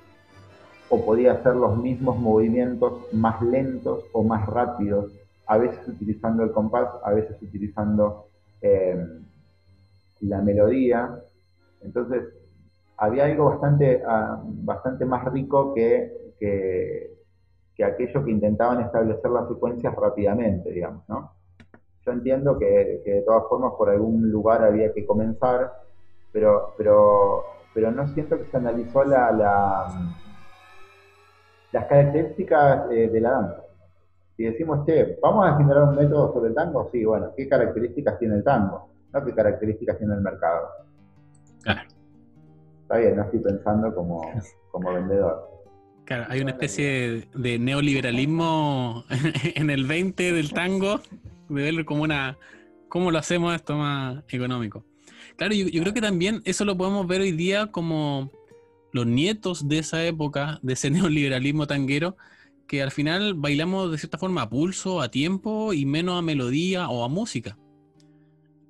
O podía hacer los mismos movimientos más lentos o más rápidos, a veces utilizando el compás, a veces utilizando eh, la melodía. Entonces, había algo bastante, ah, bastante más rico que, que, que aquellos que intentaban establecer las secuencias rápidamente, digamos, ¿no? Yo entiendo que, de todas formas por algún lugar había que comenzar, pero, pero, pero no siento que se analizó la, las características de la danza. Si decimos, che, vamos a generar un método sobre el tango, sí, bueno, ¿qué características tiene el tango? No qué características tiene el mercado. Está bien, no estoy pensando como, como vendedor. Hay una especie de neoliberalismo <laughs> en el 20 del tango, de verlo como una, ¿cómo lo hacemos esto más económico? Claro, yo, creo que también eso lo podemos ver hoy día como los nietos de esa época, de ese <laughs> neoliberalismo tanguero, que al final bailamos de cierta forma a pulso, a tiempo y menos a melodía o a música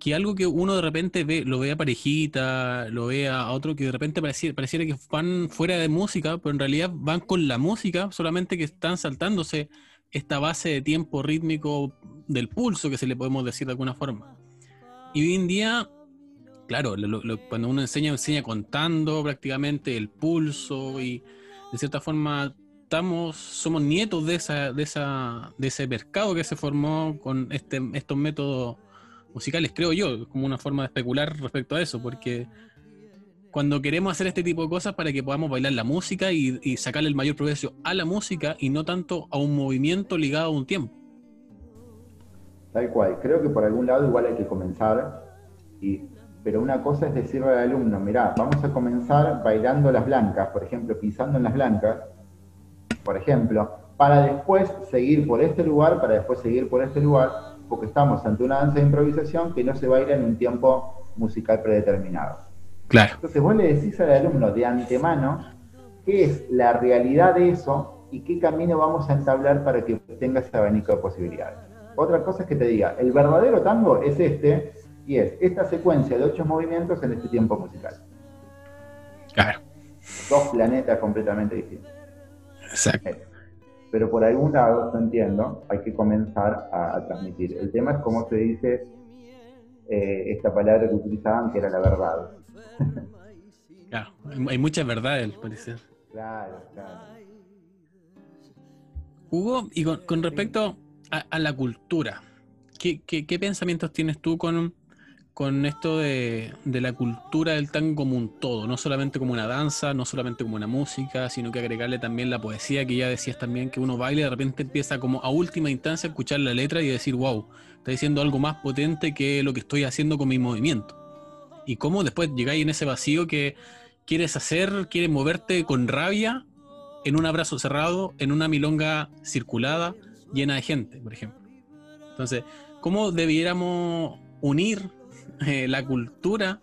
que algo que uno de repente ve, lo ve a parejita, lo ve a otro que de repente pareciera, pareciera que van fuera de música, pero en realidad van con la música, solamente que están saltándose esta base de tiempo rítmico del pulso, que se le podemos decir de alguna forma. Y hoy en día, claro, cuando uno enseña, enseña contando prácticamente el pulso y de cierta forma estamos, somos nietos de esa, de esa, de ese mercado que se formó con este, estos métodos musicales, creo yo, como una forma de especular respecto a eso, porque cuando queremos hacer este tipo de cosas para que podamos bailar la música y, y sacarle el mayor provecho a la música y no tanto a un movimiento ligado a un tiempo. Tal cual, creo que por algún lado igual hay que comenzar, y, pero una cosa es decirle al alumno, mirá, vamos a comenzar bailando las blancas, por ejemplo, pisando en las blancas, por ejemplo, para después seguir por este lugar, para después seguir por este lugar, porque estamos ante una danza de improvisación que no se baila en un tiempo musical predeterminado. Claro. Entonces vos le decís al alumno de antemano qué es la realidad de eso y qué camino vamos a entablar para que tenga ese abanico de posibilidades. Otra cosa es que te diga, el verdadero tango es este, y es esta secuencia de ocho movimientos en este tiempo musical. Claro. Dos planetas completamente distintos. Exacto. Pero por algún lado, yo entiendo, hay que comenzar a, a transmitir. El tema es cómo se dice eh, esta palabra que utilizaban, que era la verdad. Claro. Hay- muchas verdades, parece. Claro, claro. Hugo, y con, con respecto a, a la cultura, ¿qué, qué, qué pensamientos tienes tú con, con esto de, de la cultura del tango como un todo? No solamente como una danza, no solamente como una música, sino que agregarle también la poesía, que ya decías también que uno baila y de repente empieza como a última instancia a escuchar la letra y decir, wow, está diciendo algo más potente que lo que estoy haciendo con mi movimiento. Y cómo después llegáis en ese vacío que quieres hacer, quieres moverte con rabia en un abrazo cerrado, en una milonga circulada, llena de gente, por ejemplo. Entonces, ¿cómo debiéramos unir eh, la cultura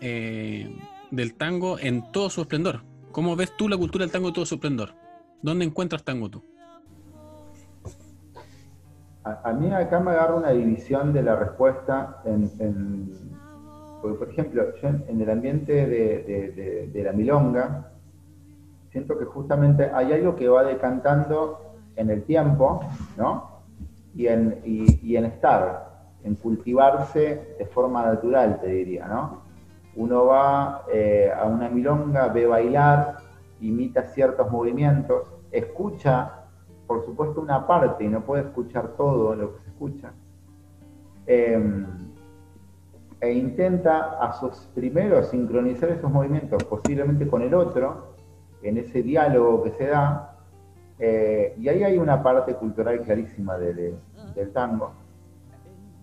eh, del tango en todo su esplendor? ¿Cómo ves tú la cultura del tango en todo su esplendor? ¿Dónde encuentras tango tú? A, mí acá me agarra una división de la respuesta en, porque, por ejemplo, yo en, el ambiente de la milonga, siento que justamente hay algo que va decantando en el tiempo, ¿no? Y en, y- y en estar, en cultivarse de forma natural, te diría, ¿no? Uno va eh, a una milonga, ve bailar, imita ciertos movimientos, escucha por supuesto, una parte y no puede escuchar todo lo que se escucha. Eh, e intenta a sus primero sincronizar esos movimientos posiblemente con el otro, en ese diálogo que se da, eh, y ahí hay una parte cultural clarísima de- de- del tango.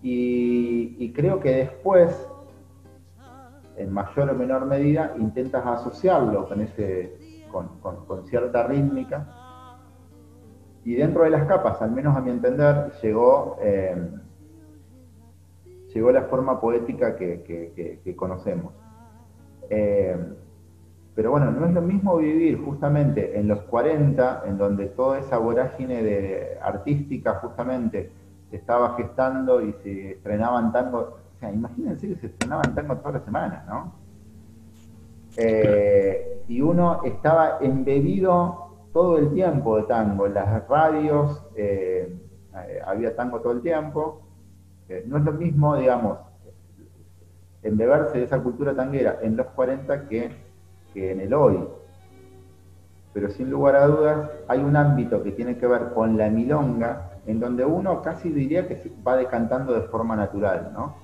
Y, creo que después, en mayor o menor medida, intentas asociarlo con, ese, con, con- cierta rítmica. Y dentro de las capas, al menos a mi entender, llegó, eh, llegó la forma poética que, conocemos. Eh, pero bueno, no es lo mismo vivir justamente en los 40, en donde toda esa vorágine de, artística justamente se estaba gestando y se estrenaban tango. O sea, imagínense que se estrenaban tango todas las semanas, ¿no? Eh, y uno estaba embebido todo el tiempo de tango. Las radios eh, había tango todo el tiempo. Eh, no es lo mismo, digamos, embeberse de esa cultura tanguera en los 40 que, que en el hoy. Pero sin lugar a dudas hay un ámbito que tiene que ver con la milonga, en donde uno casi diría que va decantando de forma natural, ¿no?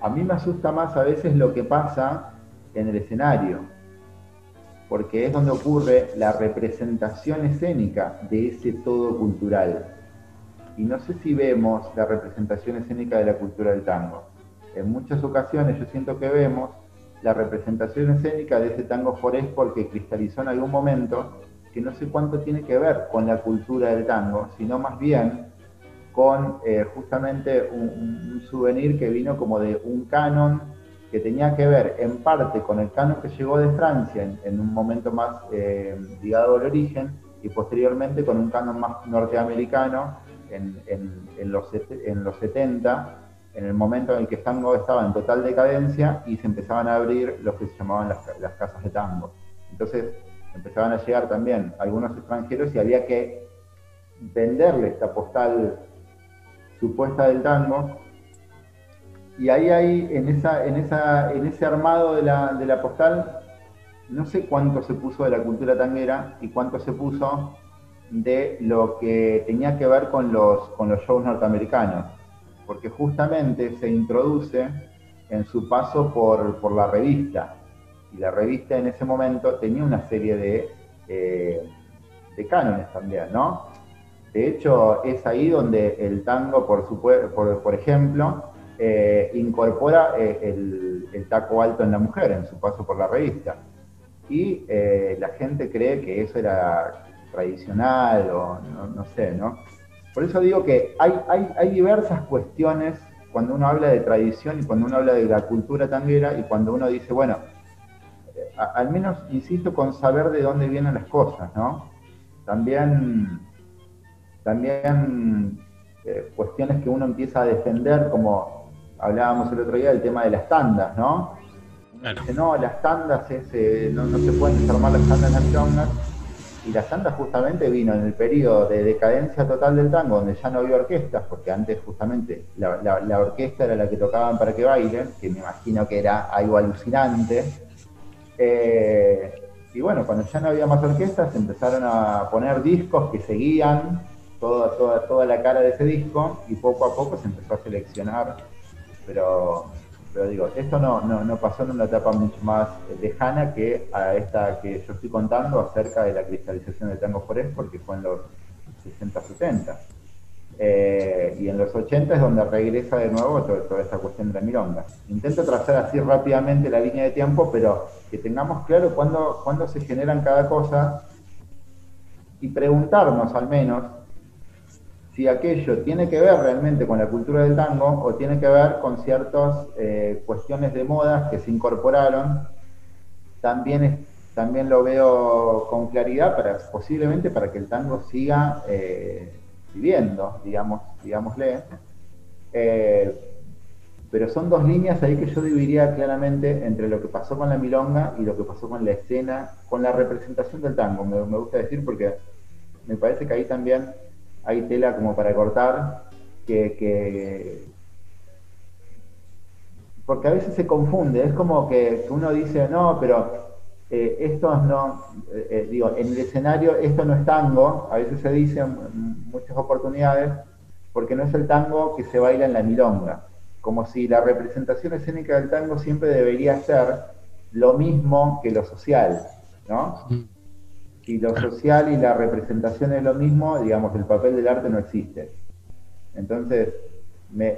A mí me asusta más a veces lo que pasa en el escenario, porque es donde ocurre la representación escénica de ese todo cultural. Y no sé si vemos la representación escénica de la cultura del tango. En muchas ocasiones yo siento que vemos la representación escénica de ese tango forespo que cristalizó en algún momento, que no sé cuánto tiene que ver con la cultura del tango, sino más bien con eh, justamente un, un- souvenir que vino como de un canon que tenía que ver en parte con el canon que llegó de Francia en, en un momento más eh, ligado al origen y posteriormente con un canon más norteamericano en, en- en los, en los 70, en el momento en el que el tango estaba en total decadencia y se empezaban a abrir los que se llamaban las, las casas de tango. Entonces empezaban a llegar también algunos extranjeros y había que venderle esta postal supuesta del tango. Y ahí hay, en, esa, en, esa, en ese armado de la, de la postal, no sé cuánto se puso de la cultura tanguera y cuánto se puso de lo que tenía que ver con los, con los shows norteamericanos, porque justamente se introduce en su paso por, la revista, y la revista en ese momento tenía una serie de, eh, de cánones también, ¿no? De hecho, es ahí donde el tango, por, por, por ejemplo, eh, incorpora eh, el, taco alto en la mujer en su paso por la revista. Y la gente cree que eso era tradicional o no, sé, ¿no? Por eso digo que hay, hay, hay, diversas cuestiones cuando uno habla de tradición y cuando uno habla de la cultura tanguera y cuando uno dice, bueno, al menos insisto con saber de dónde vienen las cosas, ¿no? También, también eh, cuestiones que uno empieza a defender, como hablábamos el otro día del tema de las tandas, ¿no? Dice, no, las tandas es, eh, no, se pueden desarmar las tandas nacionales y la santa justamente vino en el periodo de decadencia total del tango, donde ya no había orquestas, porque antes justamente la, orquesta era la que tocaban para que bailen, que me imagino que era algo alucinante. Eh, y bueno, cuando ya no había más orquestas, empezaron a poner discos que seguían toda, toda, toda la cara de ese disco y poco a poco se empezó a seleccionar. Pero pero digo, esto no, no, pasó en una etapa mucho más lejana que a esta que yo estoy contando acerca de la cristalización del tango forest, porque fue en los 60-70. Eh, y en los 80 es donde regresa de nuevo toda, esta cuestión de la milonga. Intento trazar así rápidamente la línea de tiempo, pero que tengamos claro cuándo, cuándo se generan cada cosa y preguntarnos al menos si aquello tiene que ver realmente con la cultura del tango o tiene que ver con ciertas eh, cuestiones de moda que se incorporaron, también, también lo veo con claridad para posiblemente para que el tango siga eh, viviendo, digamos, digámosle. Eh, pero son dos líneas ahí que yo dividiría claramente entre lo que pasó con la milonga y lo que pasó con la escena, con la representación del tango, me, me gusta decir porque me parece que ahí también hay tela como para cortar, que, porque a veces se confunde, es como que, uno dice, no, pero eh, esto no, eh, eh, digo, en el escenario esto no es tango, a veces se dice en muchas oportunidades, porque no es el tango que se baila en la milonga, como si la representación escénica del tango siempre debería ser lo mismo que lo social, ¿no? Mm si lo social y la representación es lo mismo, digamos, el papel del arte no existe. Entonces, me,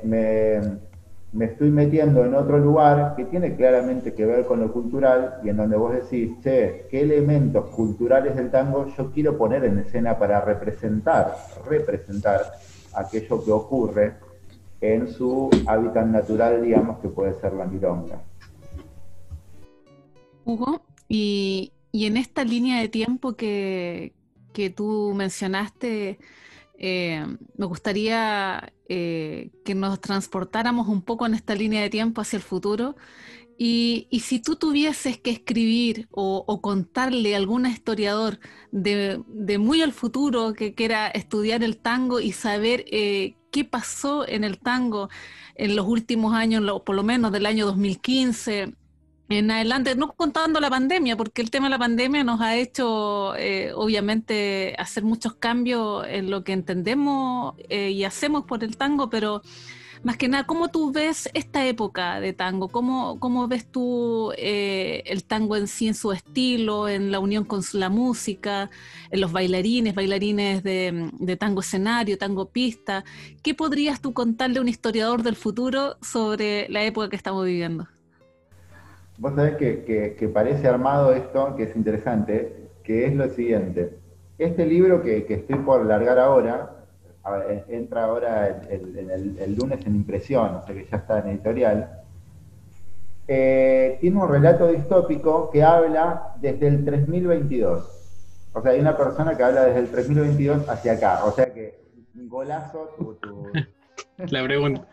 estoy metiendo en otro lugar que tiene claramente que ver con lo cultural y en donde vos decís, che, ¿qué elementos culturales del tango yo quiero poner en escena para representar, representar aquello que ocurre en su hábitat natural, digamos, que puede ser la milonga? Hugo, y, y en esta línea de tiempo que, tú mencionaste, eh, me gustaría eh, que nos transportáramos un poco en esta línea de tiempo hacia el futuro. Y, si tú tuvieses que escribir o, contarle a algún historiador de, muy al futuro que quiera estudiar el tango y saber eh, qué pasó en el tango en los últimos años, por lo menos del año 2015 en adelante, no contando la pandemia, porque el tema de la pandemia nos ha hecho, eh, obviamente, hacer muchos cambios en lo que entendemos eh, y hacemos por el tango, pero más que nada, ¿cómo tú ves esta época de tango? ¿Cómo, cómo ves tú eh, el tango en sí, en su estilo, en la unión con la música, en los bailarines, bailarines de, de tango escenario, tango pista? ¿Qué podrías tú contarle a un historiador del futuro sobre la época que estamos viviendo? Vos sabés que, parece armado esto, que es interesante, que es lo siguiente. Este libro que, estoy por largar ahora, entra ahora el, lunes en impresión, o sea que ya está en editorial, eh, tiene un relato distópico que habla desde el 3022. O sea, hay una persona que habla desde el 3022 hacia acá. O sea que, golazo tu... <laughs> La pregunta.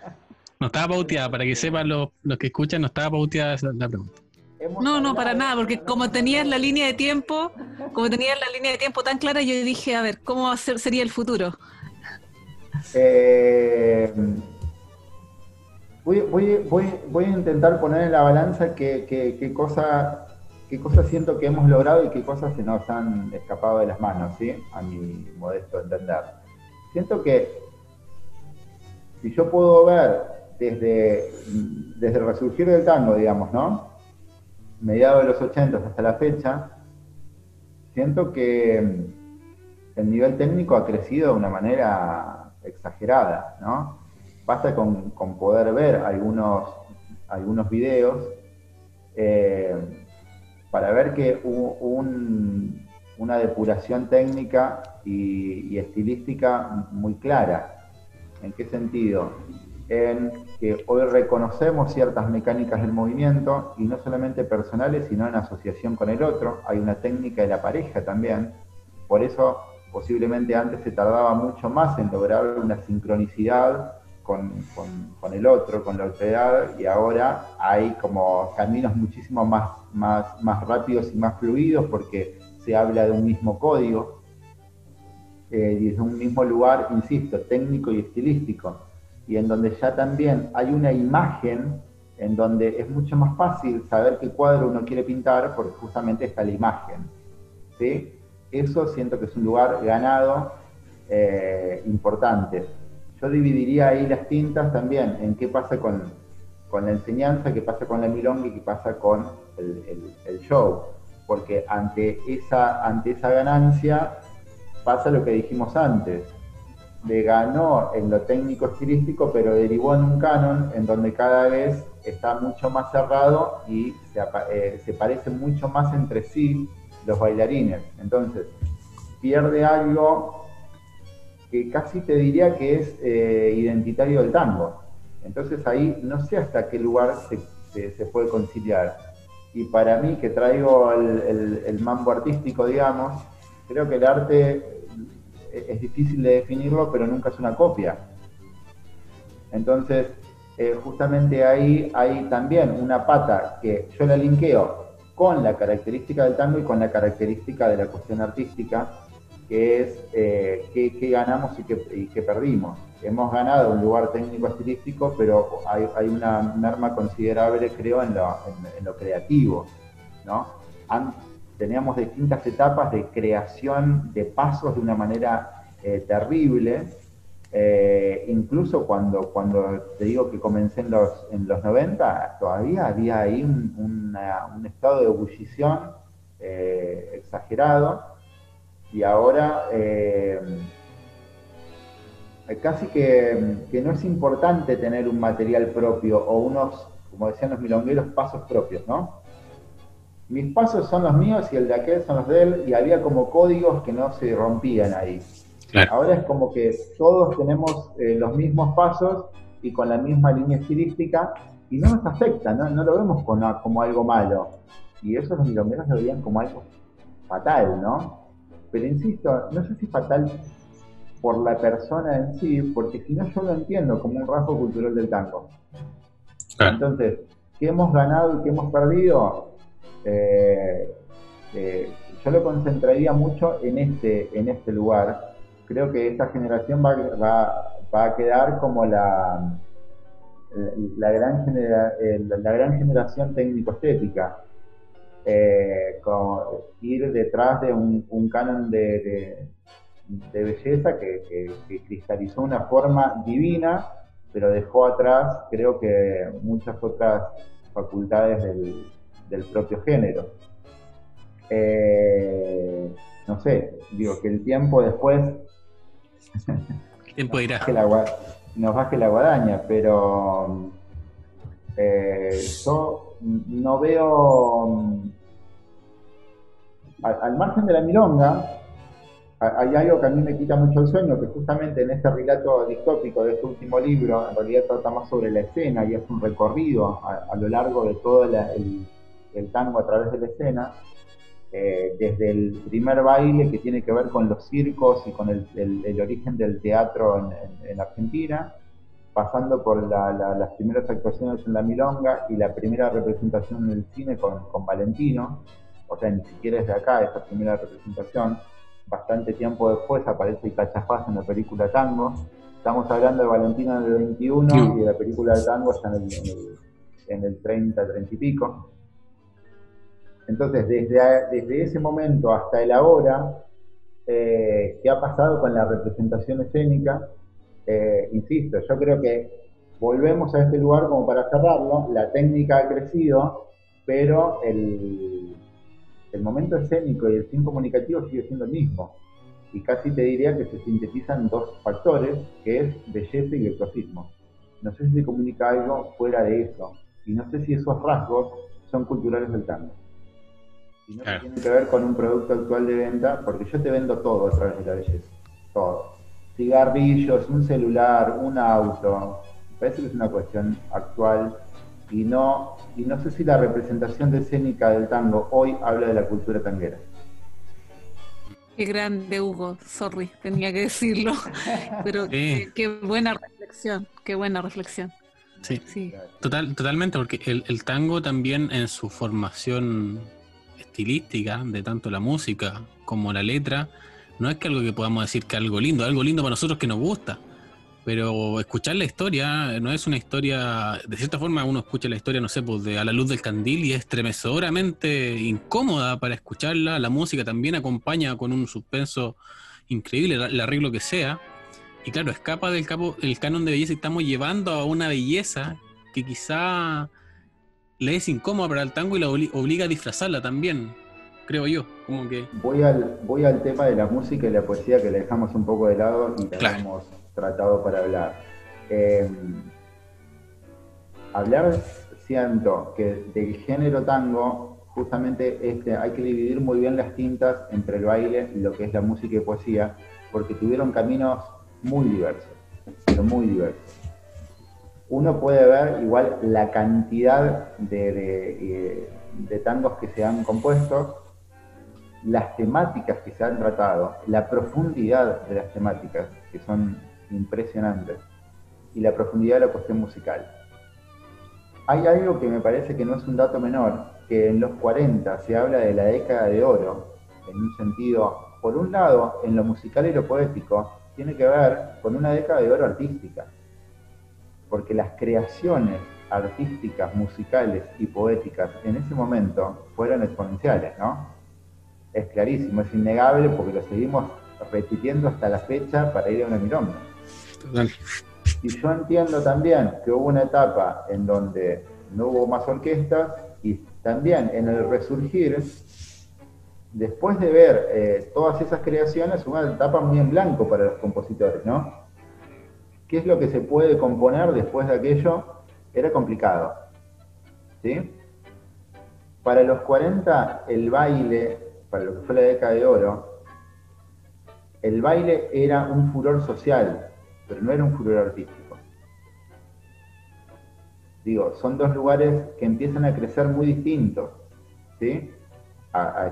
No estaba pauteada, para que sepan los, que escuchan, no estaba pauteada la pregunta. No, no, para nada, porque como tenías la línea de tiempo, como tenías la línea de tiempo tan clara, yo dije, a ver, ¿cómo sería el futuro? Eh, voy, a intentar poner en la balanza qué, cosa qué cosas siento que hemos logrado y qué cosas se nos han escapado de las manos, ¿sí? A mi modesto entender. Siento que si yo puedo ver desde, desde el resurgir del tango, digamos, ¿no? Mediados de los 80 hasta la fecha, siento que el nivel técnico ha crecido de una manera exagerada, ¿no? Basta con, poder ver algunos, algunos videos eh, para ver que hubo una depuración técnica y, estilística muy clara. ¿En qué sentido? En que hoy reconocemos ciertas mecánicas del movimiento y no solamente personales, sino en asociación con el otro. Hay una técnica de la pareja también. Por eso posiblemente antes se tardaba mucho más en lograr una sincronicidad con, el otro, con la otredad, y ahora hay como caminos muchísimo más, más, más rápidos y más fluidos porque se habla de un mismo código eh, y de un mismo lugar, insisto, técnico y estilístico, y en donde ya también hay una imagen en donde es mucho más fácil saber qué cuadro uno quiere pintar porque justamente está la imagen. ¿sí? Eso siento que es un lugar ganado eh, importante. Yo dividiría ahí las tintas también en qué pasa con, la enseñanza, qué pasa con la milonga y qué pasa con el, show. Porque ante esa, ante esa ganancia pasa lo que dijimos antes. Le ganó en lo técnico estilístico, pero derivó en un canon en donde cada vez está mucho más cerrado y se, eh, se parece mucho más entre sí los bailarines. Entonces, pierde algo que casi te diría que es eh, identitario del tango. Entonces ahí no sé hasta qué lugar se, puede conciliar. Y para mí, que traigo el, mambo artístico, digamos, creo que el arte es difícil de definirlo, pero nunca es una copia. Entonces, eh, justamente ahí hay también una pata que yo la linkeo con la característica del tango y con la característica de la cuestión artística, que es eh, qué, ganamos y qué, perdimos. Hemos ganado un lugar técnico estilístico, pero hay, una merma considerable, creo, en lo, creativo. ¿no? Teníamos distintas etapas de creación de pasos de una manera eh, terrible, eh, incluso cuando, cuando te digo que comencé en los, en los 90, todavía había ahí un, estado de ebullición eh, exagerado y ahora casi que, no es importante tener un material propio o unos, como decían los milongueros, pasos propios, ¿no? Mis pasos son los míos y el de aquel son los de él y había como códigos que no se rompían ahí. Ahora es como que todos tenemos eh, los mismos pasos y con la misma línea estilística y no nos afecta, no, lo vemos como, algo malo. Y eso los milongueros lo veían como algo fatal, ¿no? Pero insisto, no sé si fatal por la persona en sí, porque si no yo lo entiendo como un rasgo cultural del tango. Entonces, ¿qué hemos ganado y qué hemos perdido? Eh, eh, yo lo concentraría mucho en este, en este lugar, creo que esta generación va, va, a quedar como la, la, gran, la gran generación técnico-estética. Eh, ir detrás de un, canon de, de, belleza que, cristalizó una forma divina, pero dejó atrás, creo que, muchas otras facultades del, propio género. Eh, no sé, digo que el tiempo después tiempo irá. nos baje la guadaña, pero eh, yo no veo, al, margen de la milonga, hay algo que a mí me quita mucho el sueño, que justamente en este relato distópico de este último libro, en realidad trata más sobre la escena y es un recorrido a, lo largo de todo el tango a través de la escena, eh, desde el primer baile que tiene que ver con los circos y con el, origen del teatro en, Argentina, pasando por las primeras actuaciones en la Milonga y la primera representación en el cine con, Valentino, o sea, ni siquiera es de acá esa primera representación, bastante tiempo después aparece Cachafaz en la película Tango, estamos hablando de Valentino en el 21 y de la película de Tango está en el, en el, en el 30, 30 y pico. Entonces, desde, ese momento hasta el ahora, eh, ¿qué ha pasado con la representación escénica? Eh, insisto, yo creo que volvemos a este lugar como para cerrarlo, la técnica ha crecido, pero el, el momento escénico y el fin comunicativo sigue siendo el mismo. Y casi te diría que se sintetizan dos factores, que es belleza y virtuosismo. No sé si se comunica algo fuera de eso. Y no sé si esos rasgos son culturales del tango. Tiene que ver con un producto actual de venta, porque yo te vendo todo a través de la belleza. Todo. Cigarrillos, un celular, un auto. Me parece que es una cuestión actual y no, y no sé si la representación escénica del tango hoy habla de la cultura tanguera. Qué grande, Hugo. Sorry, tenía que decirlo. <laughs> Pero qué, buena reflexión, qué buena reflexión. Sí, sí. Total, totalmente, porque el, el, tango también en su formación estilística, de tanto la música como la letra, no es que algo que podamos decir que algo lindo, algo lindo para nosotros que nos gusta. Pero escuchar la historia no es una historia, de cierta forma uno escucha la historia, no sé, pues de A la luz del candil y es estremecedoramente incómoda para escucharla. La música también acompaña con un suspenso increíble, el arreglo que sea. Y claro, escapa del capo, el canon de belleza y estamos llevando a una belleza que quizá le es incómoda para el tango y la obliga a disfrazarla también, creo yo. Como que... voy, al, voy al tema de la música y la poesía que le dejamos un poco de lado y la tratado para hablar. Eh, hablar, siento que del género tango, justamente este, hay que dividir muy bien las tintas entre el baile y lo que es la música y poesía, porque tuvieron caminos muy diversos, pero muy diversos. Uno puede ver igual la cantidad de, de, tangos que se han compuesto, las temáticas que se han tratado, la profundidad de las temáticas, que son impresionante. Y la profundidad de la cuestión musical. Hay algo que me parece que no es un dato menor, que en los 40 se habla de la década de oro, en un sentido, por un lado, en lo musical y lo poético, tiene que ver con una década de oro artística, porque las creaciones artísticas, musicales y poéticas en ese momento fueron exponenciales, ¿no? Es clarísimo, es innegable porque lo seguimos repitiendo hasta la fecha para ir a una milonga. Y yo entiendo también que hubo una etapa en donde no hubo más orquestas y también en el resurgir, después de ver eh, todas esas creaciones, una etapa muy en blanco para los compositores, ¿no? ¿Qué es lo que se puede componer después de aquello? Era complicado. ¿Sí? Para los 40, el baile, para lo que fue la década de oro, el baile era un furor social, pero no era un furor artístico. Digo, son dos lugares que empiezan a crecer muy distintos, ¿sí?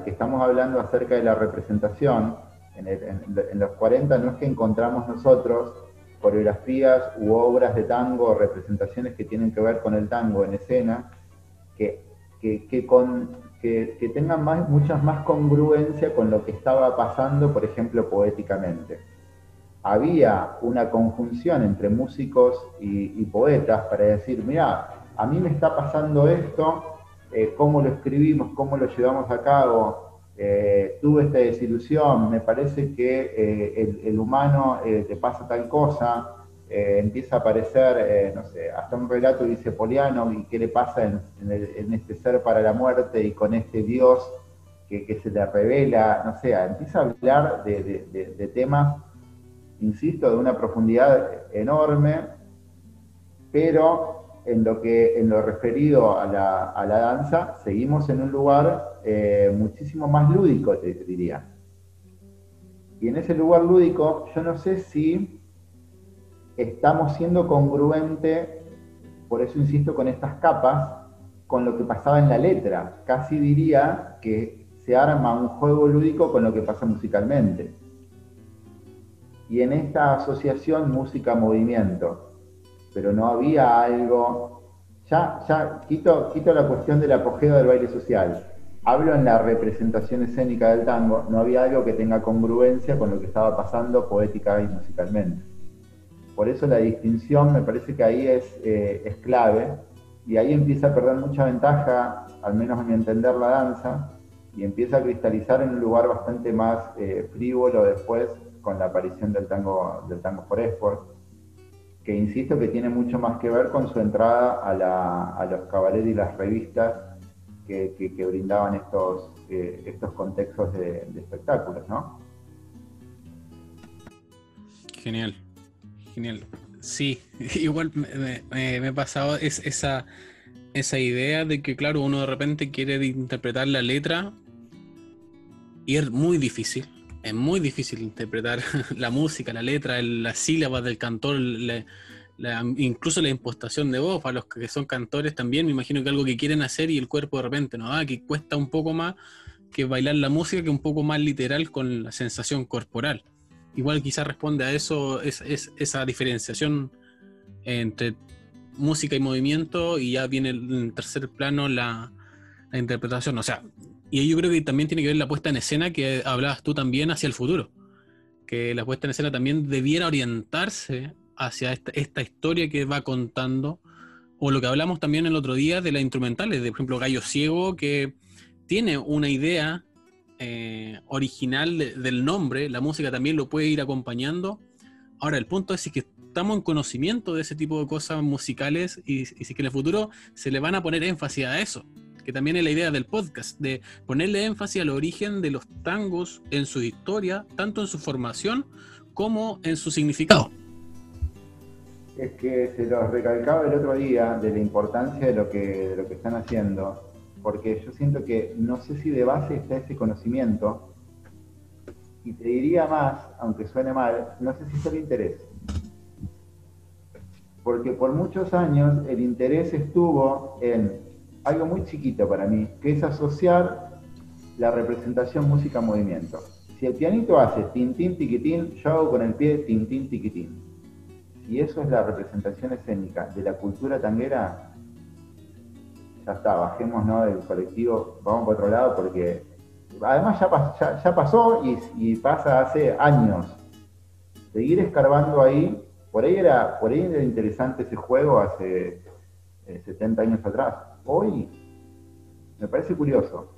Que estamos hablando acerca de la representación, en, los 40 no es que encontramos nosotros coreografías u obras de tango representaciones que tienen que ver con el tango en escena, que, que, que, tengan más, muchas más congruencia con lo que estaba pasando, por ejemplo, poéticamente. Había una conjunción entre músicos y, poetas para decir, mira, a mí me está pasando esto, eh, cómo lo escribimos, cómo lo llevamos a cabo, eh, tuve esta desilusión, me parece que eh, el, humano te pasa tal cosa, empieza a aparecer, no sé, hasta un relato dice Poliano, y qué le pasa en, este ser para la muerte y con este Dios que, se le revela, no sé, empieza a hablar de temas insisto, de una profundidad enorme, pero en lo, que, en lo referido a la, danza, seguimos en un lugar eh, muchísimo más lúdico, te diría. Y en ese lugar lúdico, yo no sé si estamos siendo congruente, por eso insisto con estas capas, con lo que pasaba en la letra. Casi diría que se arma un juego lúdico con lo que pasa musicalmente y en esta asociación música-movimiento, pero no había algo, ya, ya quito, quito la cuestión del apogeo del baile social, hablo en la representación escénica del tango, no había algo que tenga congruencia con lo que estaba pasando poética y musicalmente. Por eso la distinción me parece que ahí es, eh, es clave y ahí empieza a perder mucha ventaja, al menos a mi entender, la danza, y empieza a cristalizar en un lugar bastante más eh, frívolo después con la aparición del tango, del tango por export, que insisto que tiene mucho más que ver con su entrada a, los cabarets y las revistas que, brindaban estos, eh, estos contextos de, espectáculos, ¿no? Genial, genial. Sí, <laughs> igual me, me, he pasado es, esa, esa idea de que, claro, uno de repente quiere interpretar la letra y es muy difícil. Es muy difícil interpretar <laughs> la música, la letra, las sílabas del cantor, incluso la impostación de voz. Para los que son cantores también, me imagino que algo que quieren hacer y el cuerpo de repente no da, que cuesta un poco más que bailar la música, que un poco más literal con la sensación corporal. Igual quizás responde a eso, es, esa diferenciación entre música y movimiento y ya viene en tercer plano la, la interpretación. O sea, y yo creo que también tiene que ver la puesta en escena que hablabas tú también hacia el futuro. Que la puesta en escena también debiera orientarse hacia esta, historia que va contando. O lo que hablamos también el otro día de las instrumentales, de por ejemplo Gallo Ciego, que tiene una idea eh, original del nombre, la música también lo puede ir acompañando. Ahora, el punto es que estamos en conocimiento de ese tipo de cosas musicales y, y si que en el futuro se le van a poner énfasis a eso que también es la idea del podcast, de ponerle énfasis al origen de los tangos en su historia, tanto en su formación como en su significado. Es que se los recalcaba el otro día de la importancia de lo que, de lo que están haciendo, porque yo siento que no sé si de base está ese conocimiento, y te diría más, aunque suene mal, no sé si está el interés. Porque por muchos años el interés estuvo en algo muy chiquito para mí, que es asociar la representación música-movimiento. Si el pianito hace tin-tin, tiquitín, yo hago con el pie tin-tin, tiquitín. Si eso es la representación escénica de la cultura tanguera, ya está, bajemos ¿no? del colectivo, vamos para otro lado porque además ya, ya, pasó y, y, pasa hace años. Seguir escarbando ahí, por ahí era, por ahí era interesante ese juego hace 70 eh, años atrás hoy me parece curioso.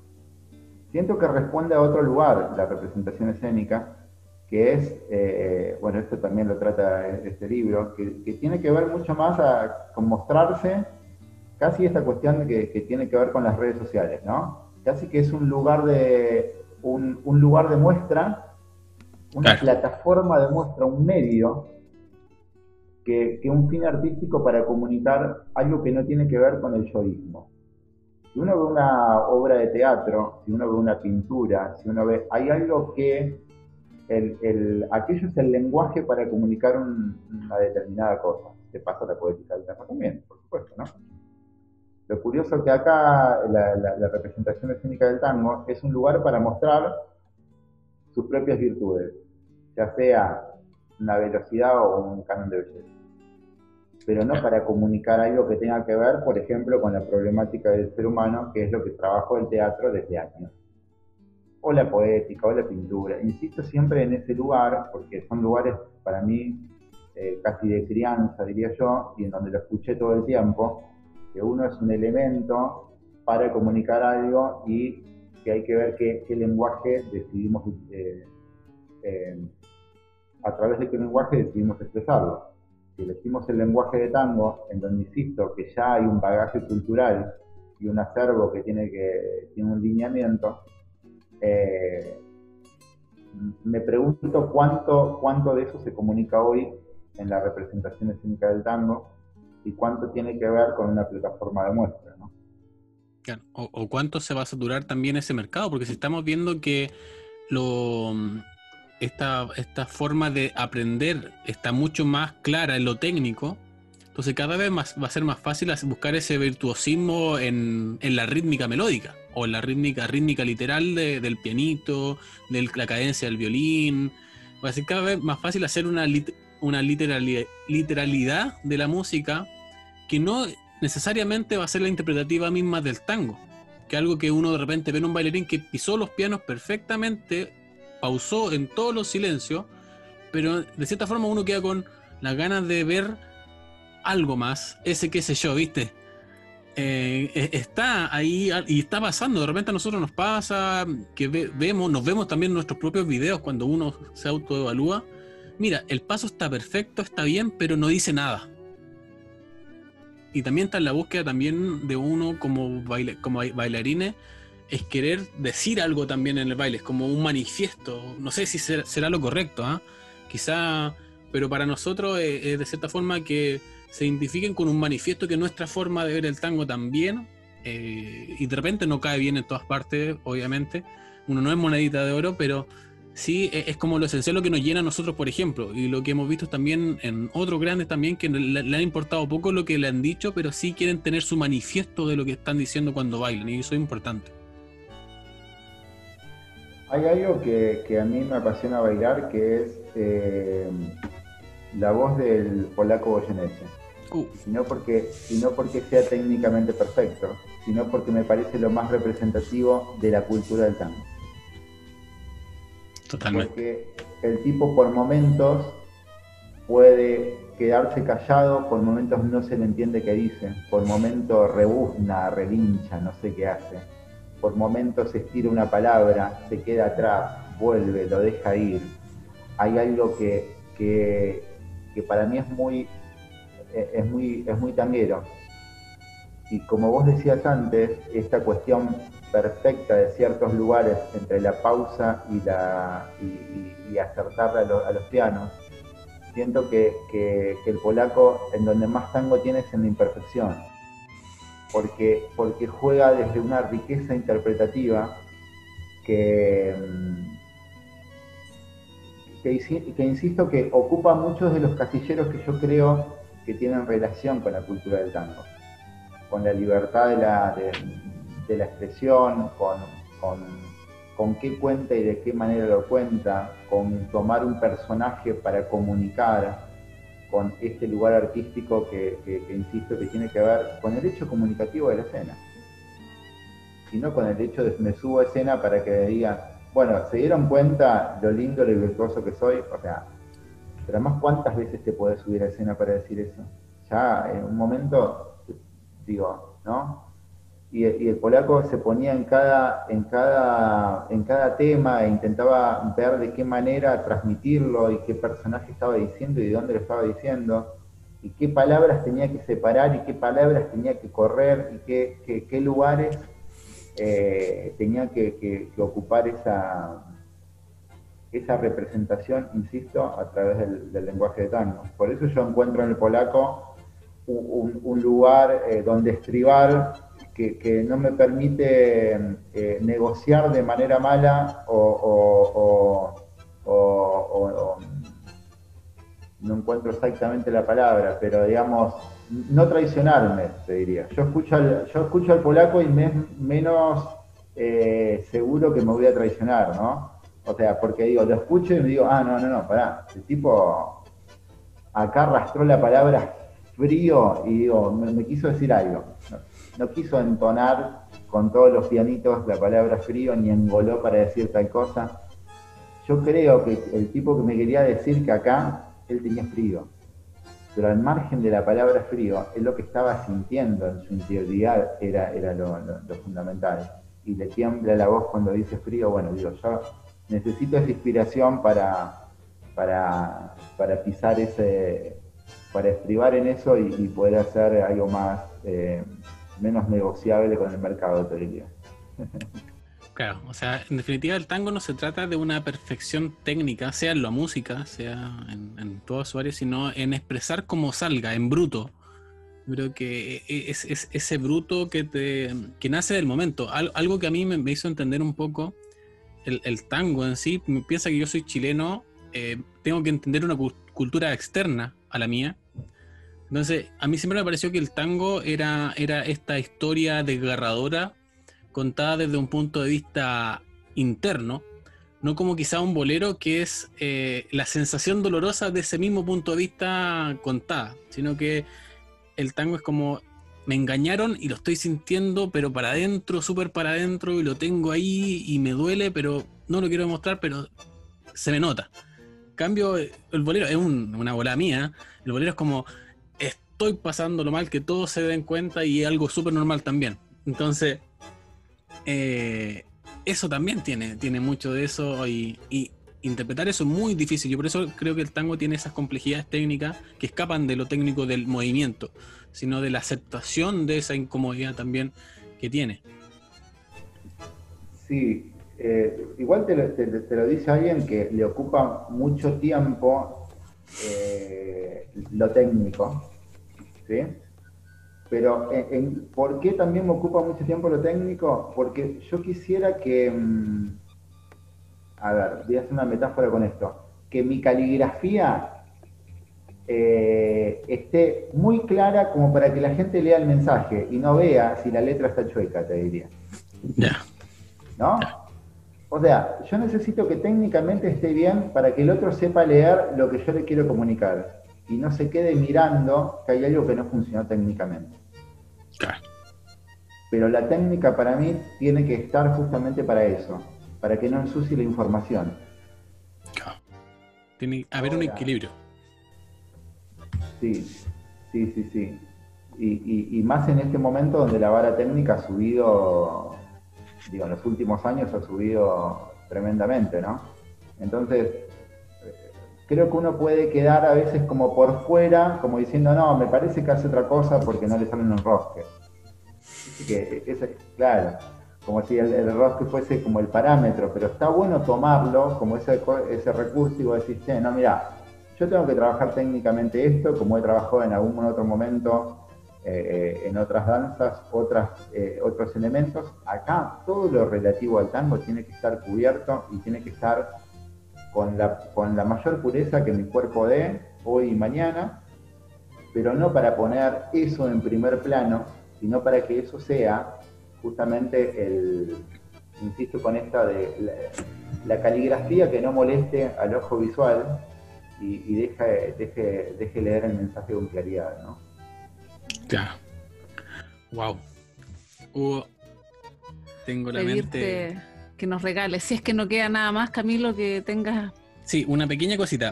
Siento que responde a otro lugar la representación escénica, que es, eh, bueno, esto también lo trata este libro, que, tiene que ver mucho más con mostrarse, casi esta cuestión que, que, tiene que ver con las redes sociales, ¿no? Casi que es un lugar de, un, lugar de muestra, una plataforma de muestra, un medio, que, un fin artístico para comunicar algo que no tiene que ver con el yoísmo. Si uno ve una obra de teatro, si uno ve una pintura, si uno ve, hay algo que el, el, aquello es el lenguaje para comunicar una determinada cosa. Se pasa la poética del tango también, por supuesto, ¿no? Lo curioso es que acá la, la, representación escénica del tango es un lugar para mostrar sus propias virtudes, ya sea una velocidad o un canon de belleza pero no para comunicar algo que tenga que ver, por ejemplo, con la problemática del ser humano, que es lo que trabajo el teatro desde años. O la poética, o la pintura. Insisto siempre en ese lugar, porque son lugares para mí eh, casi de crianza, diría yo, y en donde lo escuché todo el tiempo, que uno es un elemento para comunicar algo y que hay que ver qué, lenguaje decidimos, eh, eh, a través de qué lenguaje decidimos expresarlo si elegimos el lenguaje de tango, en donde insisto que ya hay un bagaje cultural y un acervo que tiene, que, tiene un lineamiento, eh, me pregunto cuánto, cuánto de eso se comunica hoy en la representación escénica del tango y cuánto tiene que ver con una plataforma de muestra. ¿no? O, o, cuánto se va a saturar también ese mercado, porque si estamos viendo que lo, esta, esta forma de aprender está mucho más clara en lo técnico, entonces cada vez más, va a ser más fácil buscar ese virtuosismo en, en la rítmica melódica o en la rítmica, rítmica literal del pianito, de la cadencia del violín. Va a ser cada vez más fácil hacer una, una literalidad, literalidad de la música que no necesariamente va a ser la interpretativa misma del tango. Que algo que uno de repente ve en un bailarín que pisó los pianos perfectamente pausó en todos los silencios, pero de cierta forma uno queda con las ganas de ver algo más, ese qué sé yo, ¿viste? eh, e, está ahí y está pasando. De repente a nosotros nos pasa que vemos, nos vemos también nuestros propios videos cuando uno se autoevalúa. Mira, el paso está perfecto, está bien, pero no dice nada. Y también está en la búsqueda también de uno como, como bailarines, es querer decir algo también en el baile, es como un manifiesto. No sé si será, lo correcto, ¿ah? quizá, pero para nosotros es de cierta forma que se identifiquen con un manifiesto que nuestra forma de ver el tango también, eh, y de repente no cae bien en todas partes, obviamente, uno no es monedita de oro, pero sí e, es como lo esencial lo que nos llena a nosotros, por ejemplo, y lo que hemos visto también en otros grandes también, que le, han importado poco lo que le han dicho, pero sí quieren tener su manifiesto de lo que están diciendo cuando bailan, y eso es importante. Hay algo que, a mí me apasiona bailar, que es eh, la voz del polaco Goyeneche. Uh. no porque, sino porque sea técnicamente perfecto, sino porque me parece lo más representativo de la cultura del tango. Totalmente. Porque el tipo por momentos puede quedarse callado, por momentos no se le entiende qué dice, por momentos rebuzna, relincha, no sé qué hace, por momentos estira una palabra, se queda atrás, vuelve, lo deja ir. Hay algo que, que, que para mí es muy eh, es muy, es muy tanguero. Y como vos decías antes, esta cuestión perfecta de ciertos lugares entre la pausa y, la, y, acertarla a, los pianos, siento que, el polaco en donde más tango tiene es en la imperfección, porque, porque juega desde una riqueza interpretativa que, que, que insisto que ocupa muchos de los casilleros que yo creo que tienen relación con la cultura del tango, con la libertad de la, de, la expresión, con, con, qué cuenta y de qué manera lo cuenta, con tomar un personaje para comunicar, con este lugar artístico que, insisto que tiene que ver con el hecho comunicativo de la escena, sino con el hecho de me subo a escena para que digan, bueno, ¿se dieron cuenta lo lindo, lo virtuoso que soy? O sea, pero además, ¿cuántas veces te puedes subir a escena para decir eso? Ya en un momento, digo, ¿no? Y, el polaco se ponía en cada, en, cada, en cada tema e intentaba ver de qué manera transmitirlo y qué personaje estaba diciendo y de dónde lo estaba diciendo y qué palabras tenía que separar y qué palabras tenía que correr y qué, qué, lugares eh, tenía que ocupar esa, esa representación, insisto, a través del, lenguaje de tango. Por eso yo encuentro en el polaco un, lugar eh, donde estribar que, no me permite eh, negociar de manera mala o, no encuentro exactamente la palabra, pero digamos, no traicionarme, te diría. Yo escucho al, yo escucho al polaco y me menos eh, seguro que me voy a traicionar, ¿no? O sea, porque digo, lo escucho y me digo, ah, no, no, no, pará. El tipo acá arrastró la palabra frío y digo, me, quiso decir algo. No, quiso entonar con todos los pianitos la palabra frío ni engoló para decir tal cosa. Yo creo que el tipo que me quería decir que acá él tenía frío. Pero al margen de la palabra frío, es lo que estaba sintiendo en su interioridad era, era lo, lo fundamental. Y le tiembla la voz cuando dice frío, bueno, digo, yo necesito esa inspiración para, para, para pisar ese, para estribar en eso y, poder hacer algo más, eh, menos negociable con el mercado, te diría. Claro, o sea, en definitiva el tango no se trata de una perfección técnica, sea en la música, sea en, en toda su área, sino en expresar como salga, en bruto. creo que es, ese bruto que, te, que nace del momento. algo que a mí me hizo entender un poco el, tango en sí, piensa que yo soy chileno, eh, tengo que entender una cultura externa a la mía. Entonces, a mí siempre me pareció que el tango era, era esta historia desgarradora contada desde un punto de vista interno, no como quizá un bolero que es eh, la sensación dolorosa de ese mismo punto de vista contada, sino que el tango es como me engañaron y lo estoy sintiendo, pero para adentro, súper para adentro, y lo tengo ahí y me duele, pero no lo quiero demostrar, pero se me nota. cambio, el bolero es una bola mía, el bolero es como, estoy pasando lo mal, que todos se den cuenta y es algo súper normal también. Entonces, eh, eso también tiene, tiene mucho de eso y, interpretar eso es muy difícil. Yo por eso creo que el tango tiene esas complejidades técnicas que escapan de lo técnico del movimiento, sino de la aceptación de esa incomodidad también que tiene. Sí, eh, igual te lo, dice alguien que le ocupa mucho tiempo eh, lo técnico, ¿sí? Pero ¿por qué también me ocupa mucho tiempo lo técnico? Porque yo quisiera que, mm, a ver, voy a hacer una metáfora con esto, que mi caligrafía eh, esté muy clara como para que la gente lea el mensaje y no vea si la letra está chueca, te diría. Ya. ¿No? O sea, yo necesito que técnicamente esté bien para que el otro sepa leer lo que yo le quiero comunicar y no se quede mirando que hay algo que no funcionó técnicamente. Pero la técnica para mí tiene que estar justamente para eso, para que no ensucie la información. Tiene que haber un equilibrio. Sí, sí, sí, sí. Y, y, más en este momento donde la vara técnica ha subido, digo, en los últimos años ha subido tremendamente, ¿no? Entonces, creo que uno puede quedar a veces como por fuera, como diciendo, no, me parece que hace otra cosa porque no le salen un rosque. Que claro, como si el, rosque fuese como el parámetro, pero está bueno tomarlo como ese, recurso y vos decís, no, mira, yo tengo que trabajar técnicamente esto, como he trabajado en algún otro momento eh, en otras danzas, otras, eh, otros elementos. Acá todo lo relativo al tango tiene que estar cubierto y tiene que estar con la, con la mayor pureza que mi cuerpo dé hoy y mañana, pero no para poner eso en primer plano, sino para que eso sea justamente el, insisto con esta de la, caligrafía que no moleste al ojo visual y, deje, deje, leer el mensaje con claridad, ¿no? Ya. Wow. tengo la mente que nos regales. Si es que no queda nada más, Camilo, que tengas. Sí, una pequeña cosita.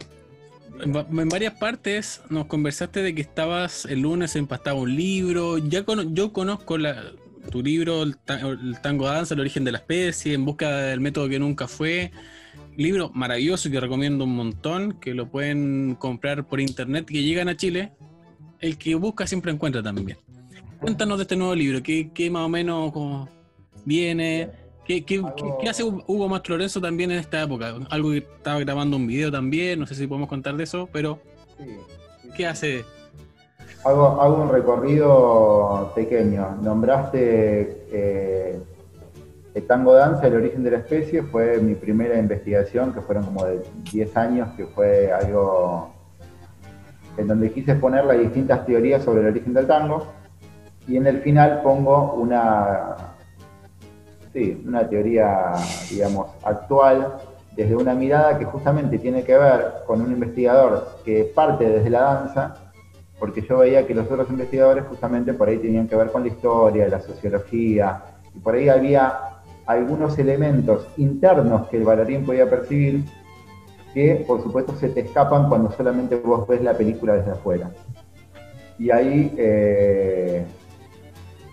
En, varias partes nos conversaste de que estabas el lunes empastado un libro. Ya yo conozco tu libro, el, Tango Danza, el origen de la especie, en busca del método que nunca fue. Libro maravilloso que recomiendo un montón, que lo pueden comprar por internet, que llegan a Chile. El que busca siempre encuentra también. Cuéntanos de este nuevo libro, qué, qué más o menos viene, ¿Qué, hace Hugo Mastro Lorenzo también en esta época? Algo que estaba grabando un video también, no sé si podemos contar de eso, pero ¿qué hace? Hago, un recorrido pequeño. Nombraste eh, el tango danza, el origen de la especie, fue mi primera investigación, que fueron como de 10 años, que fue algo en donde quise exponer las distintas teorías sobre el origen del tango. Y en el final pongo una, Sí, una teoría, digamos, actual, desde una mirada que justamente tiene que ver con un investigador que parte desde la danza, porque yo veía que los otros investigadores justamente por ahí tenían que ver con la historia, la sociología, y por ahí había algunos elementos internos que el bailarín podía percibir que por supuesto se te escapan cuando solamente vos ves la película desde afuera. Y ahí, eh,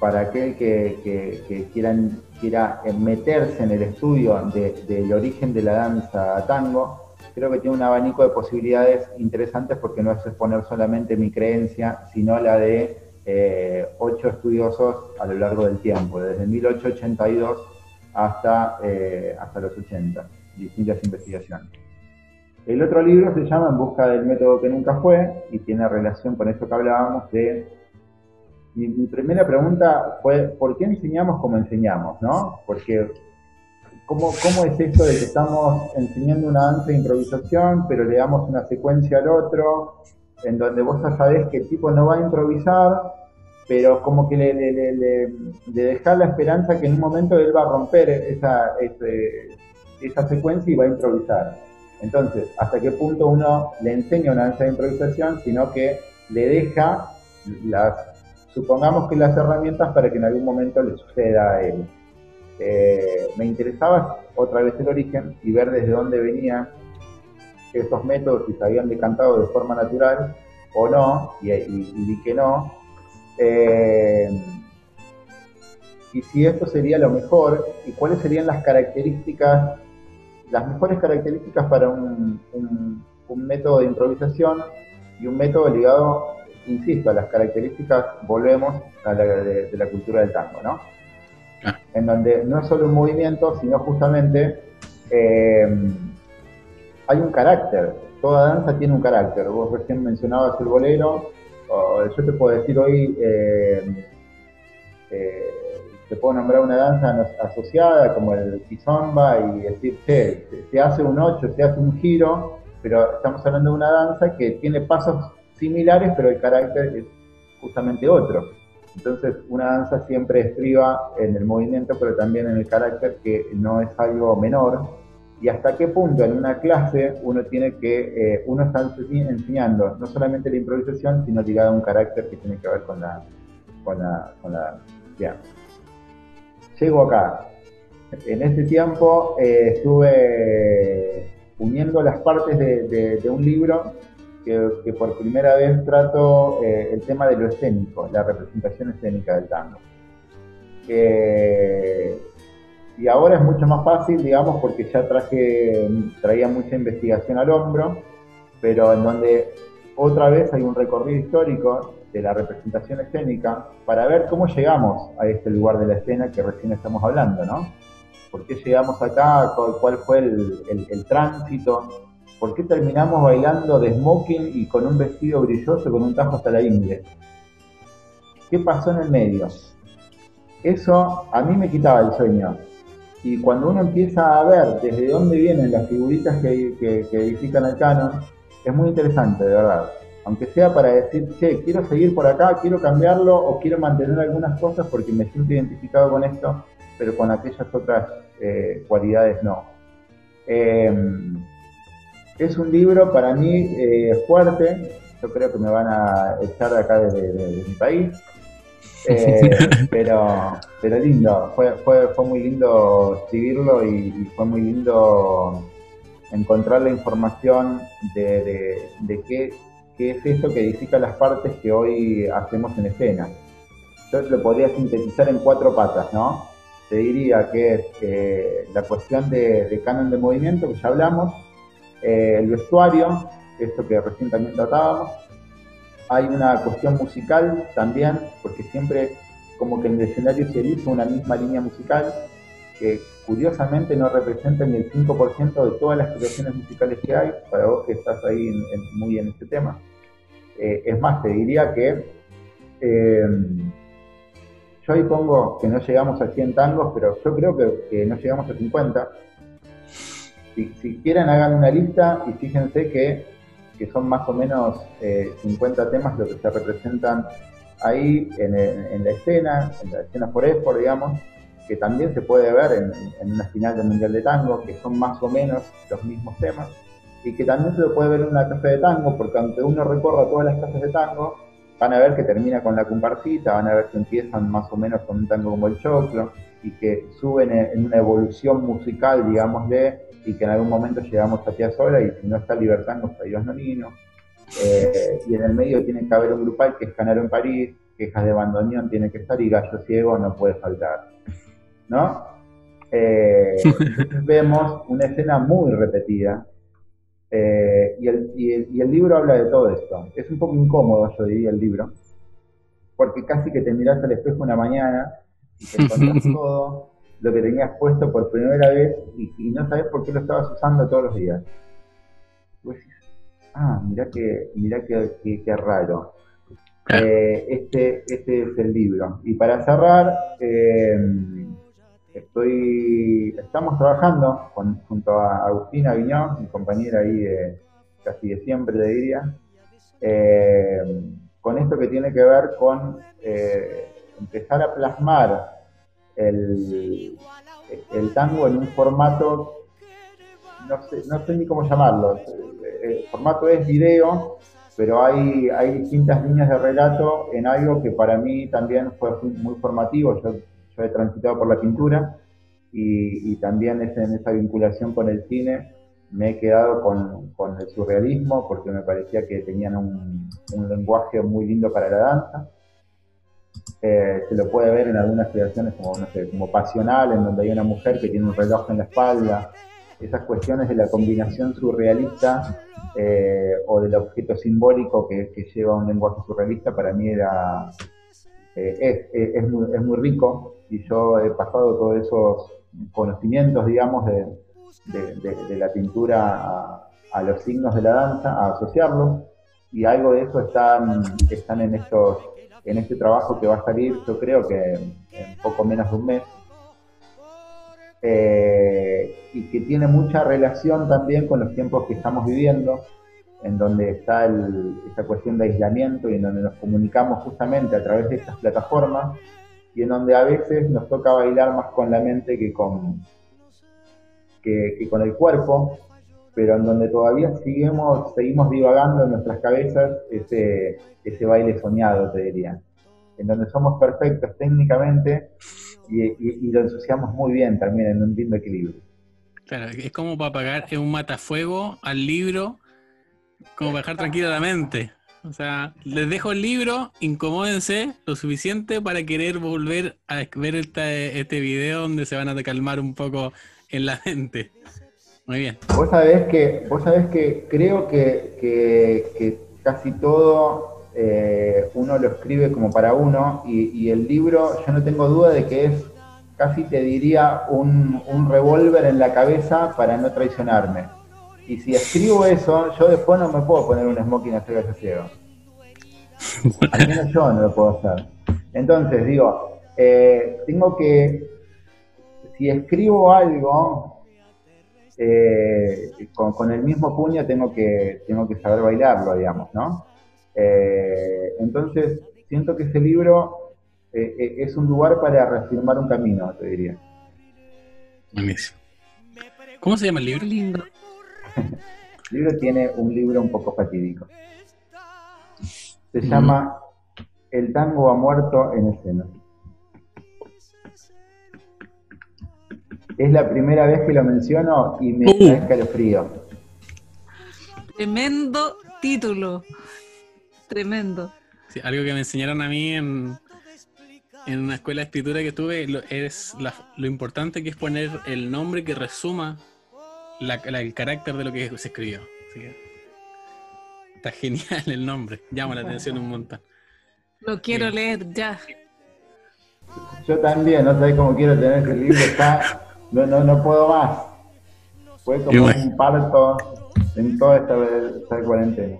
para aquel que, quiera meterse en el estudio del origen de la danza tango, creo que tiene un abanico de posibilidades interesantes porque no es exponer solamente mi creencia, sino la de eh, ocho estudiosos a lo largo del tiempo, desde 1882 hasta, eh, hasta los 80, distintas investigaciones. El otro libro se llama En busca del método que nunca fue y tiene relación con eso que hablábamos de mi, primera pregunta fue, ¿por qué enseñamos como enseñamos? ¿no? Porque, ¿cómo, ¿cómo es esto de que estamos enseñando una danza de improvisación, pero le damos una secuencia al otro, en donde vos ya sabés que el tipo no va a improvisar, pero como que le, le, le, dejar la esperanza que en un momento él va a romper esa, esa secuencia y va a improvisar. Entonces, ¿hasta qué punto uno le enseña una danza de improvisación, sino que le deja las supongamos que las herramientas para que en algún momento le suceda a él. Eh, me interesaba otra vez el origen y ver desde dónde venían estos métodos y se habían decantado de forma natural o no, y, y, que no. Eh, y si esto sería lo mejor, y cuáles serían las características, las mejores características para un, método de improvisación y un método ligado, insisto, a las características, volvemos a la de, la cultura del tango, ¿no? En donde no es solo un movimiento, sino justamente eh, hay un carácter. Toda danza tiene un carácter. Vos recién mencionabas el bolero. yo te puedo decir hoy, eh, eh, te puedo nombrar una danza asociada como el kizomba y decir, che, se hace un 8, se hace un giro, pero estamos hablando de una danza que tiene pasos similares, pero el carácter es justamente otro. Entonces, una danza siempre estriba en el movimiento, pero también en el carácter, que no es algo menor, y hasta qué punto en una clase uno tiene que, eh, uno está enseñando no solamente la improvisación, sino ligado a un carácter que tiene que ver con la, con la, con la Llego acá. En este tiempo eh, estuve uniendo las partes de, un libro que, por primera vez trato eh, el tema de lo escénico, la representación escénica del tango y ahora es mucho más fácil, digamos, porque ya traje, traía mucha investigación al hombro, pero en donde otra vez hay un recorrido histórico de la representación escénica para ver cómo llegamos a este lugar de la escena que recién estamos hablando, ¿no? ¿Por qué llegamos acá? ¿Cuál fue el, tránsito? ¿Por qué terminamos bailando de smoking y con un vestido brilloso con un tajo hasta la ingle? ¿Qué pasó en el medio? Eso a mí me quitaba el sueño y cuando uno empieza a ver desde dónde vienen las figuritas que, edifican el canon, es muy interesante, de verdad. Aunque sea para decir, che, quiero seguir por acá, quiero cambiarlo o quiero mantener algunas cosas porque me siento identificado con esto, pero con aquellas otras eh, cualidades no. Em, es un libro para mí eh, fuerte, yo creo que me van a echar de acá desde mi país, <laughs> eh, pero, pero lindo, fue, fue, fue muy lindo escribirlo y, fue muy lindo encontrar la información de, de, qué, qué, es eso que edifica las partes que hoy hacemos en escena. Yo lo podría sintetizar en cuatro patas, ¿no? Te diría que es eh, la cuestión de, canon de movimiento, que ya hablamos, eh, el vestuario, esto que recién también tratábamos, hay una cuestión musical también, porque siempre como que en el escenario se elige una misma línea musical, que curiosamente no representa ni el 5% de todas las creaciones musicales que hay, para vos que estás ahí muy en este tema. Eh, es más, te diría que eh, yo ahí pongo que no llegamos a 100 tangos, pero yo creo que, no llegamos a 50. Si, si quieren hagan una lista y fíjense que que son más o menos 50 eh, temas lo que se representan ahí en, la escena, en la escena por digamos, que también se puede ver en, una final del Mundial de Tango, que son más o menos los mismos temas, y que también se lo puede ver en una casa de tango, porque aunque uno recorra todas las casas de tango, van a ver que termina con la comparsita, van a ver que empiezan más o menos con un tango como el choclo, y que suben en una evolución musical, digamos, de y que en algún momento llegamos a Sola y si no está Libertad no está Dios Nonino. Eh, y en el medio tiene que haber un grupal que es Canaro en París, Quejas de Bandoneón tiene que estar y Gallo Ciego no puede faltar. ¿No? Eh, <laughs> vemos una escena muy repetida eh, y, el, y, el, libro habla de todo esto. Es un poco incómodo, yo diría, el libro, porque casi que te miras al espejo una mañana <laughs> todo lo que tenías puesto por primera vez y, no sabes por qué lo estabas usando todos los días. Pues, ah, mirá que, mirá que, que, raro. Eh, este, este es el libro. Y para cerrar, eh, estoy, estamos trabajando junto a Agustina Viñón, mi compañera ahí de casi de siempre, le diría, eh, con esto que tiene que ver con empezar a plasmar el, el tango en un formato, no sé, no sé ni cómo llamarlo, el formato es video, pero hay, hay distintas líneas de relato en algo que para mí también fue muy formativo, yo, he transitado por la pintura y, y también es en esa vinculación con el cine. Me he quedado con, el surrealismo porque me parecía que tenían un, lenguaje muy lindo para la danza. Eh, se lo puede ver en algunas creaciones como, no sé, como Pasional, en donde hay una mujer que tiene un reloj en la espalda. Esas cuestiones de la combinación surrealista eh, o del objeto simbólico que, lleva un lenguaje surrealista, para mí era, eh, es, muy, es muy rico y yo he pasado todos esos conocimientos, digamos, de, de, la pintura a, los signos de la danza, a asociarlos, y algo de eso están, están en, estos, en este trabajo que va a salir, yo creo que en poco menos de un mes, eh, y que tiene mucha relación también con los tiempos que estamos viviendo, en donde está esta cuestión de aislamiento y en donde nos comunicamos justamente a través de estas plataformas y en donde a veces nos toca bailar más con la mente que con, que, con el cuerpo, pero en donde todavía seguimos, seguimos divagando en nuestras cabezas ese, ese baile soñado, te diría, en donde somos perfectos técnicamente y, lo ensuciamos muy bien también en un lindo equilibrio. Claro, es como para apagar un matafuego al libro, como para dejar tranquila la mente. O sea, les dejo el libro, incomódense lo suficiente para querer volver a ver este, este video donde se van a calmar un poco en la mente. Muy bien. Vos sabés que, vos sabés que creo que, casi todo eh, uno lo escribe como para uno y, el libro yo no tengo duda de que es casi te diría un, un revólver en la cabeza para no traicionarme. Y si escribo eso, yo después no me puedo poner un smoking hasta que ciego. Al menos yo no lo puedo hacer. Entonces, digo, eh, tengo que si escribo algo eh, con, el mismo puño tengo que, tengo que saber bailarlo, digamos, ¿no? Eh, entonces, siento que ese libro eh, es un lugar para reafirmar un camino, te diría. ¿Cómo se llama el libro? Lindo. el libro tiene un libro un poco fatídico. Se llama El tango ha muerto en escena. Es la primera vez que lo menciono y me da escalofrío. Tremendo título. Tremendo. algo que me enseñaron a mí en, en una escuela de escritura que tuve es lo importante que es poner el nombre que resuma el carácter de lo que se escribió. está genial el nombre, llama la atención un montón. Lo quiero leer ya. Yo también, no sé cómo quiero tener ese libro, está no, no, no puedo más. Fue como un parto en toda esta, cuarentena.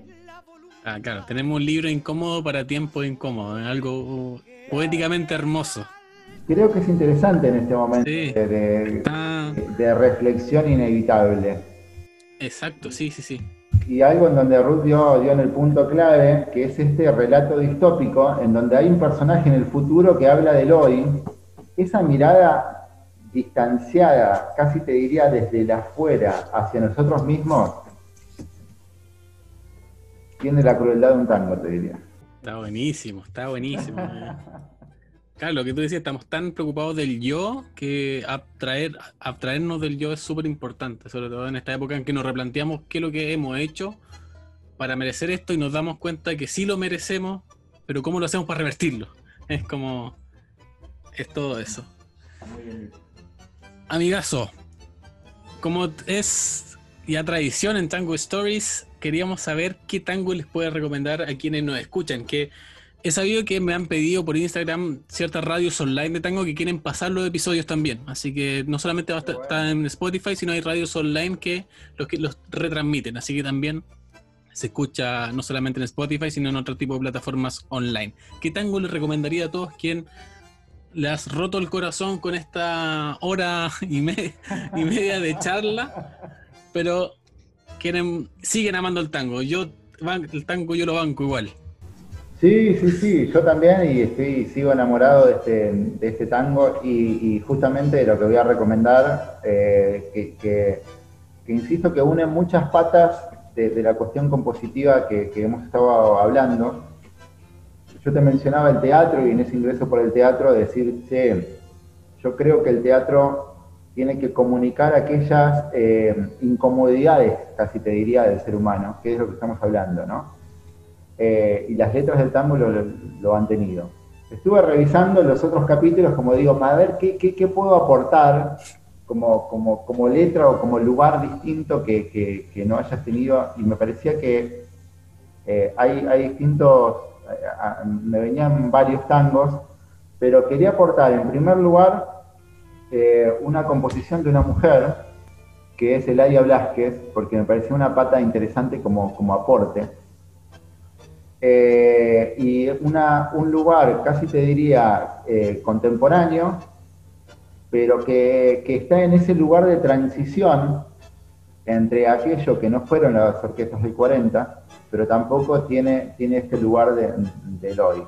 Ah, claro, tenemos un libro incómodo para tiempo incómodo, algo poéticamente hermoso. Creo que es interesante en este momento de, de, reflexión inevitable. Exacto, sí, sí, sí. Y algo en donde Ruth dio, dio en el punto clave, que es este relato distópico, en donde hay un personaje en el futuro que habla del hoy. Esa mirada distanciada, casi te diría desde la afuera hacia nosotros mismos, tiene la crueldad de un tango, te diría. Está buenísimo, está buenísimo. Eh. <laughs> claro, lo que tú decías, estamos tan preocupados del yo que abstraer, abstraernos del yo es súper importante, sobre todo en esta época en que nos replanteamos qué es lo que hemos hecho para merecer esto y nos damos cuenta que sí lo merecemos, pero cómo lo hacemos para revertirlo. <laughs> Es como, es todo eso. Muy bien amigazo, como es ya tradición en Tango Stories, queríamos saber qué tango les puede recomendar a quienes nos escuchan, que he sabido que me han pedido por Instagram ciertas radios online de tango que quieren pasar los episodios también. Así que no solamente va a estar en Spotify, sino hay radios online que los, que los retransmiten. Así que también se escucha no solamente en Spotify, sino en otro tipo de plataformas online. ¿Qué tango les recomendaría a todos quien le has roto el corazón con esta hora y, y media de charla, pero quieren, siguen amando el tango. Yo el tango yo lo banco igual. Sí, sí, sí, yo también y estoy, sigo enamorado de este, de este tango y, justamente lo que voy a recomendar, eh, que, insisto que une muchas patas de, la cuestión compositiva que, que hemos estado hablando, yo te mencionaba el teatro y en ese ingreso por el teatro decir, yo creo que el teatro tiene que comunicar aquellas eh, incomodidades, casi te diría, del ser humano, que es lo que estamos hablando, ¿no? Eh, y las letras del tango lo, han tenido. Estuve revisando los otros capítulos, como digo, para ver qué, qué, puedo aportar como, como, como, letra o como lugar distinto que, que, no hayas tenido, y me parecía que eh, hay, hay distintos, me venían varios tangos, pero quería aportar en primer lugar eh, una composición de una mujer, que es Eladia Blasquez, porque me pareció una pata interesante como, como aporte. Eh, y una, un lugar, casi te diría, eh, contemporáneo, pero que, que, está en ese lugar de transición entre aquello que no fueron las orquestas del 40, pero tampoco tiene, tiene este lugar de, del hoy.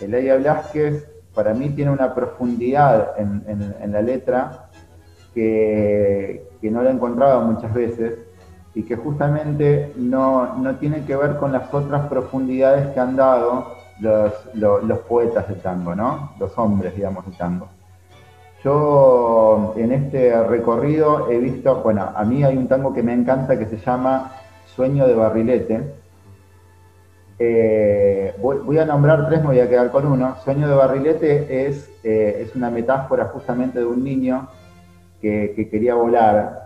Eladia Blasquez para mí tiene una profundidad en, la letra que, no la he encontrado muchas veces y que justamente no, tiene que ver con las otras profundidades que han dado los, poetas de tango, ¿no? Los hombres, digamos, de tango. Yo en este recorrido he visto, bueno, a mí hay un tango que me encanta que se llama Sueño de Barrilete, eh, voy, a nombrar tres, me voy a quedar con uno. Sueño de barrilete es, eh, es una metáfora justamente de un niño que, quería volar.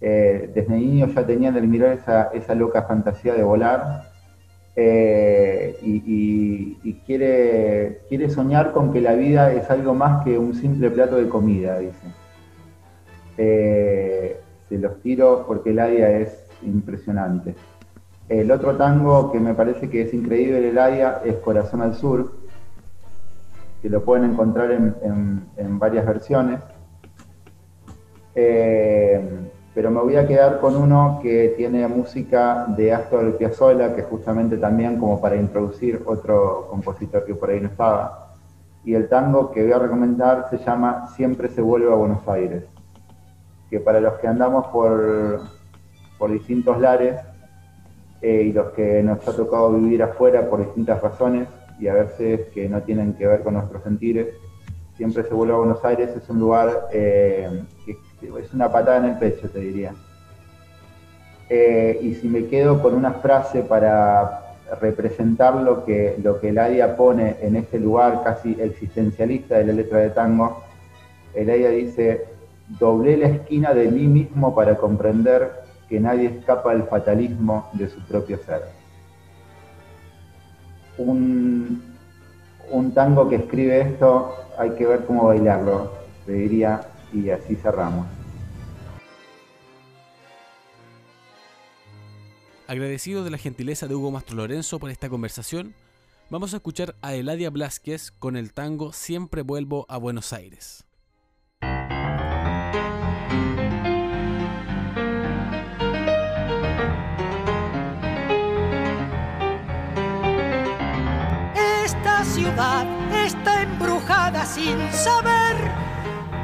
Eh, desde niño ya tenía el mirar esa, loca fantasía de volar y, quiere, quiere soñar con que la vida es algo más que un simple plato de comida, dice. se los tiro porque el área es impresionante. El otro tango que me parece que es increíble el área es Corazón al Sur, que lo pueden encontrar en, varias versiones. Eh, pero me voy a quedar con uno que tiene música de Astor Piazzolla, que justamente también como para introducir otro compositor que por ahí no estaba. Y el tango que voy a recomendar se llama Siempre se vuelve a Buenos Aires, que para los que andamos por, por distintos lares, eh, y los que nos ha tocado vivir afuera por distintas razones y a veces que no tienen que ver con nuestros sentires. Siempre se vuelve a Buenos Aires, es un lugar eh, que es una patada en el pecho, te diría. Eh, y si me quedo con una frase para representar lo que, lo que Eladia pone en este lugar casi existencialista de la letra de tango, Eladia dice, doblé la esquina de mí mismo para comprender que nadie escapa del fatalismo de su propio ser. Un, tango que escribe esto, hay que ver cómo bailarlo, te diría, y así cerramos. Agradecido de la gentileza de Hugo Mastro Lorenzo por esta conversación, vamos a escuchar a Eladia Blasquez con el tango Siempre vuelvo a Buenos Aires. ciudad está embrujada sin saber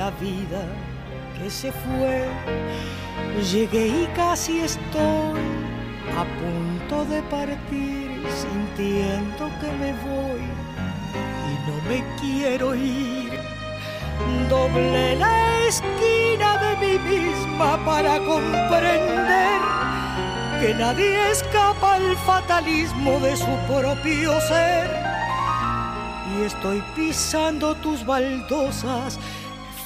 la vida que se fue. Llegué y casi estoy a punto de partir, sintiendo que me voy y no me quiero ir. Doble la esquina de mí misma para comprender que nadie escapa al fatalismo de su propio ser. Y estoy pisando tus baldosas,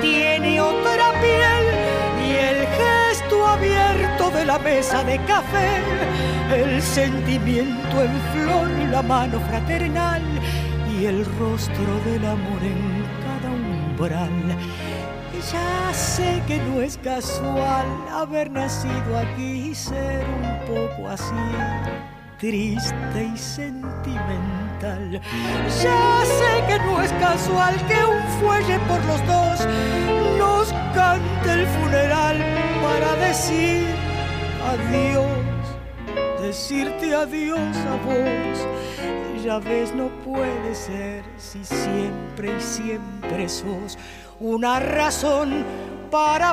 tiene otra piel y el gesto abierto de la mesa de café, el sentimiento en flor, la mano fraternal y el rostro del amor en cada umbral. Ya sé que no es casual haber nacido aquí y ser un poco así triste y sentimental. Ya sé que no es casual que un fuelle por los dos nos cante el funeral para decir adiós, decirte adiós a vos. Ya ves, no puede ser si siempre y siempre sos una razón para